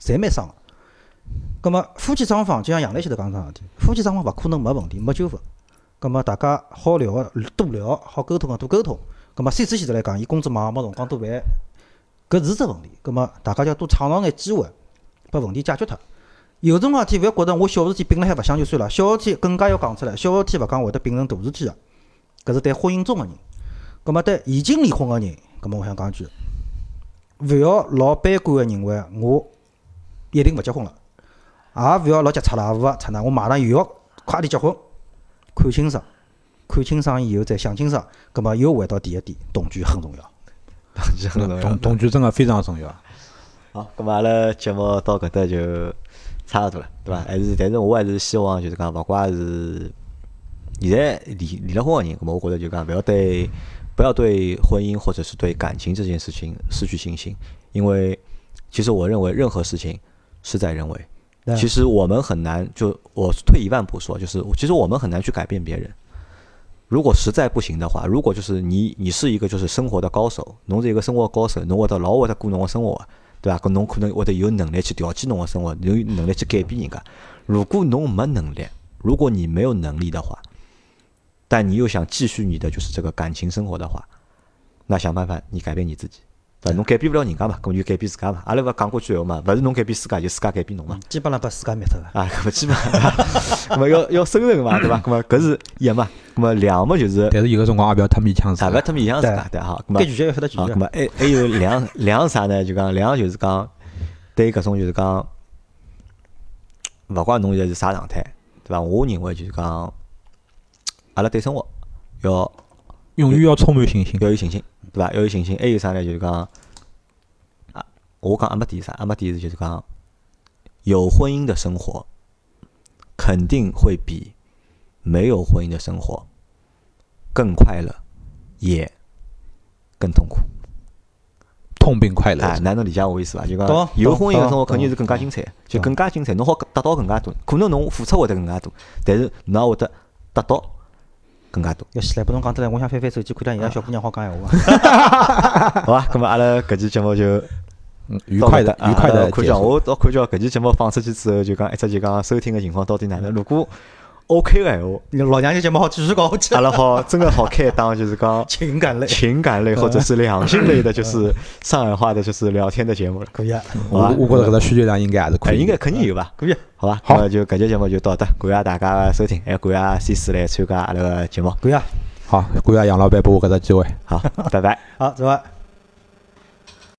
侪蛮伤个。葛么，夫妻双方就像杨澜前头讲桩事体，夫妻双方勿可能没问题、没纠纷。葛么，大家好聊个多聊，好沟通个多沟通。葛么，三次前头来讲，伊工作忙，没辰光多烦，搿是只问题。葛么，大家要多创造眼机会，把问题解决脱。有种事体勿要觉着我小事体并辣海勿想就算了，小事体更加要讲出来，小事体勿讲会得变成大事体个。搿是对婚姻中个人。葛么对已经离婚个人，葛么我想讲句，勿要老悲观个认为我一定勿结婚了，也勿要老急插啦，勿插啦，我马上又要快点结婚，看清爽，看清爽以后再想清爽。葛么又回到第一点，同居很重要。
同居很重要
同同居真个非常重要。
好，葛么阿拉节目到搿搭就差勿多了，对伐？还是，但是我还是希望就是讲，勿怪是现在离离了婚个人，咁么我觉着就讲勿要对不要对婚姻或者是对感情这件事情失去信心，因为其实我认为任何事情事在人为。其实我们很难，就我退一万步说，就是其实我们很难去改变别人。如果实在不行的话，如果就是你你是一个就是生活的高手，侬是一个生活高手，侬会得老会得过侬的生活，对伐？搿侬可能会得有能力去调剂侬的生活，有能力去改变人家。如果侬没能力，如果你没有能力的话，但你又想继续你的就是这个感情生活的话，那想办法你改变你自己，对伐？侬改变不了人家嘛，搿么就改变自家嘛。阿拉勿讲过句闲话嘛，勿是侬改变世界，就世界改变侬嘛。
基本上把世界灭脱了。
啊，搿 么基本上，搿么要要生存嘛，对伐？搿么搿是一嘛，搿么两嘛就是
但是有个辰光也勿要太勉强自
啊，勿
家
要。太勉强自家对哈。
该拒绝要晓得拒
啊，
绝
搿。么还还有两 两是啥呢？就讲两就是讲对搿种就是讲，勿管侬现在是啥状态，对伐？我认为就是讲，阿拉对生活要
永远要充满信心。
要有信心，对伐？要有信心。还有啥呢？就是讲，啊，我讲阿没点啥？阿没点是就是讲，有婚姻的生活肯定会比没有婚姻的生活更快乐，也更痛苦。
痛并快乐
啊，。哪能理解我意思伐？就
懂
讲有婚姻的生活肯定是更加精彩，就更加精彩，侬好得到更加多，可能侬付出会得更加多，但是侬也会得得到更加多。
要死来，拨侬讲得来，我想翻翻手机看到现在小姑娘好讲闲话伐？
好吧，咁么阿拉搿期节目就
嗯愉快的愉快
的看叫
的结束。
我倒看叫搿期节目放出去之后，就讲一直就讲收听个情况到底哪能？如果 OK 个闲话，
老娘这节目好继续搞下去
阿。拉好真的好开一档，就是讲
情感类
情感类或者是两性类的，就是上海话的，就是聊天的节目了。
可以啊，
我我觉着搿个需求量应该还是可
哎，
以。
应该肯定有吧？
可以。
好吧，
好
那就搿节节目就到这，感谢大家的收听，还感谢 C 四来参加阿拉个节目。
可以啊，
好，感谢杨老板拨我搿只机会。
好，拜拜。
好，走吧。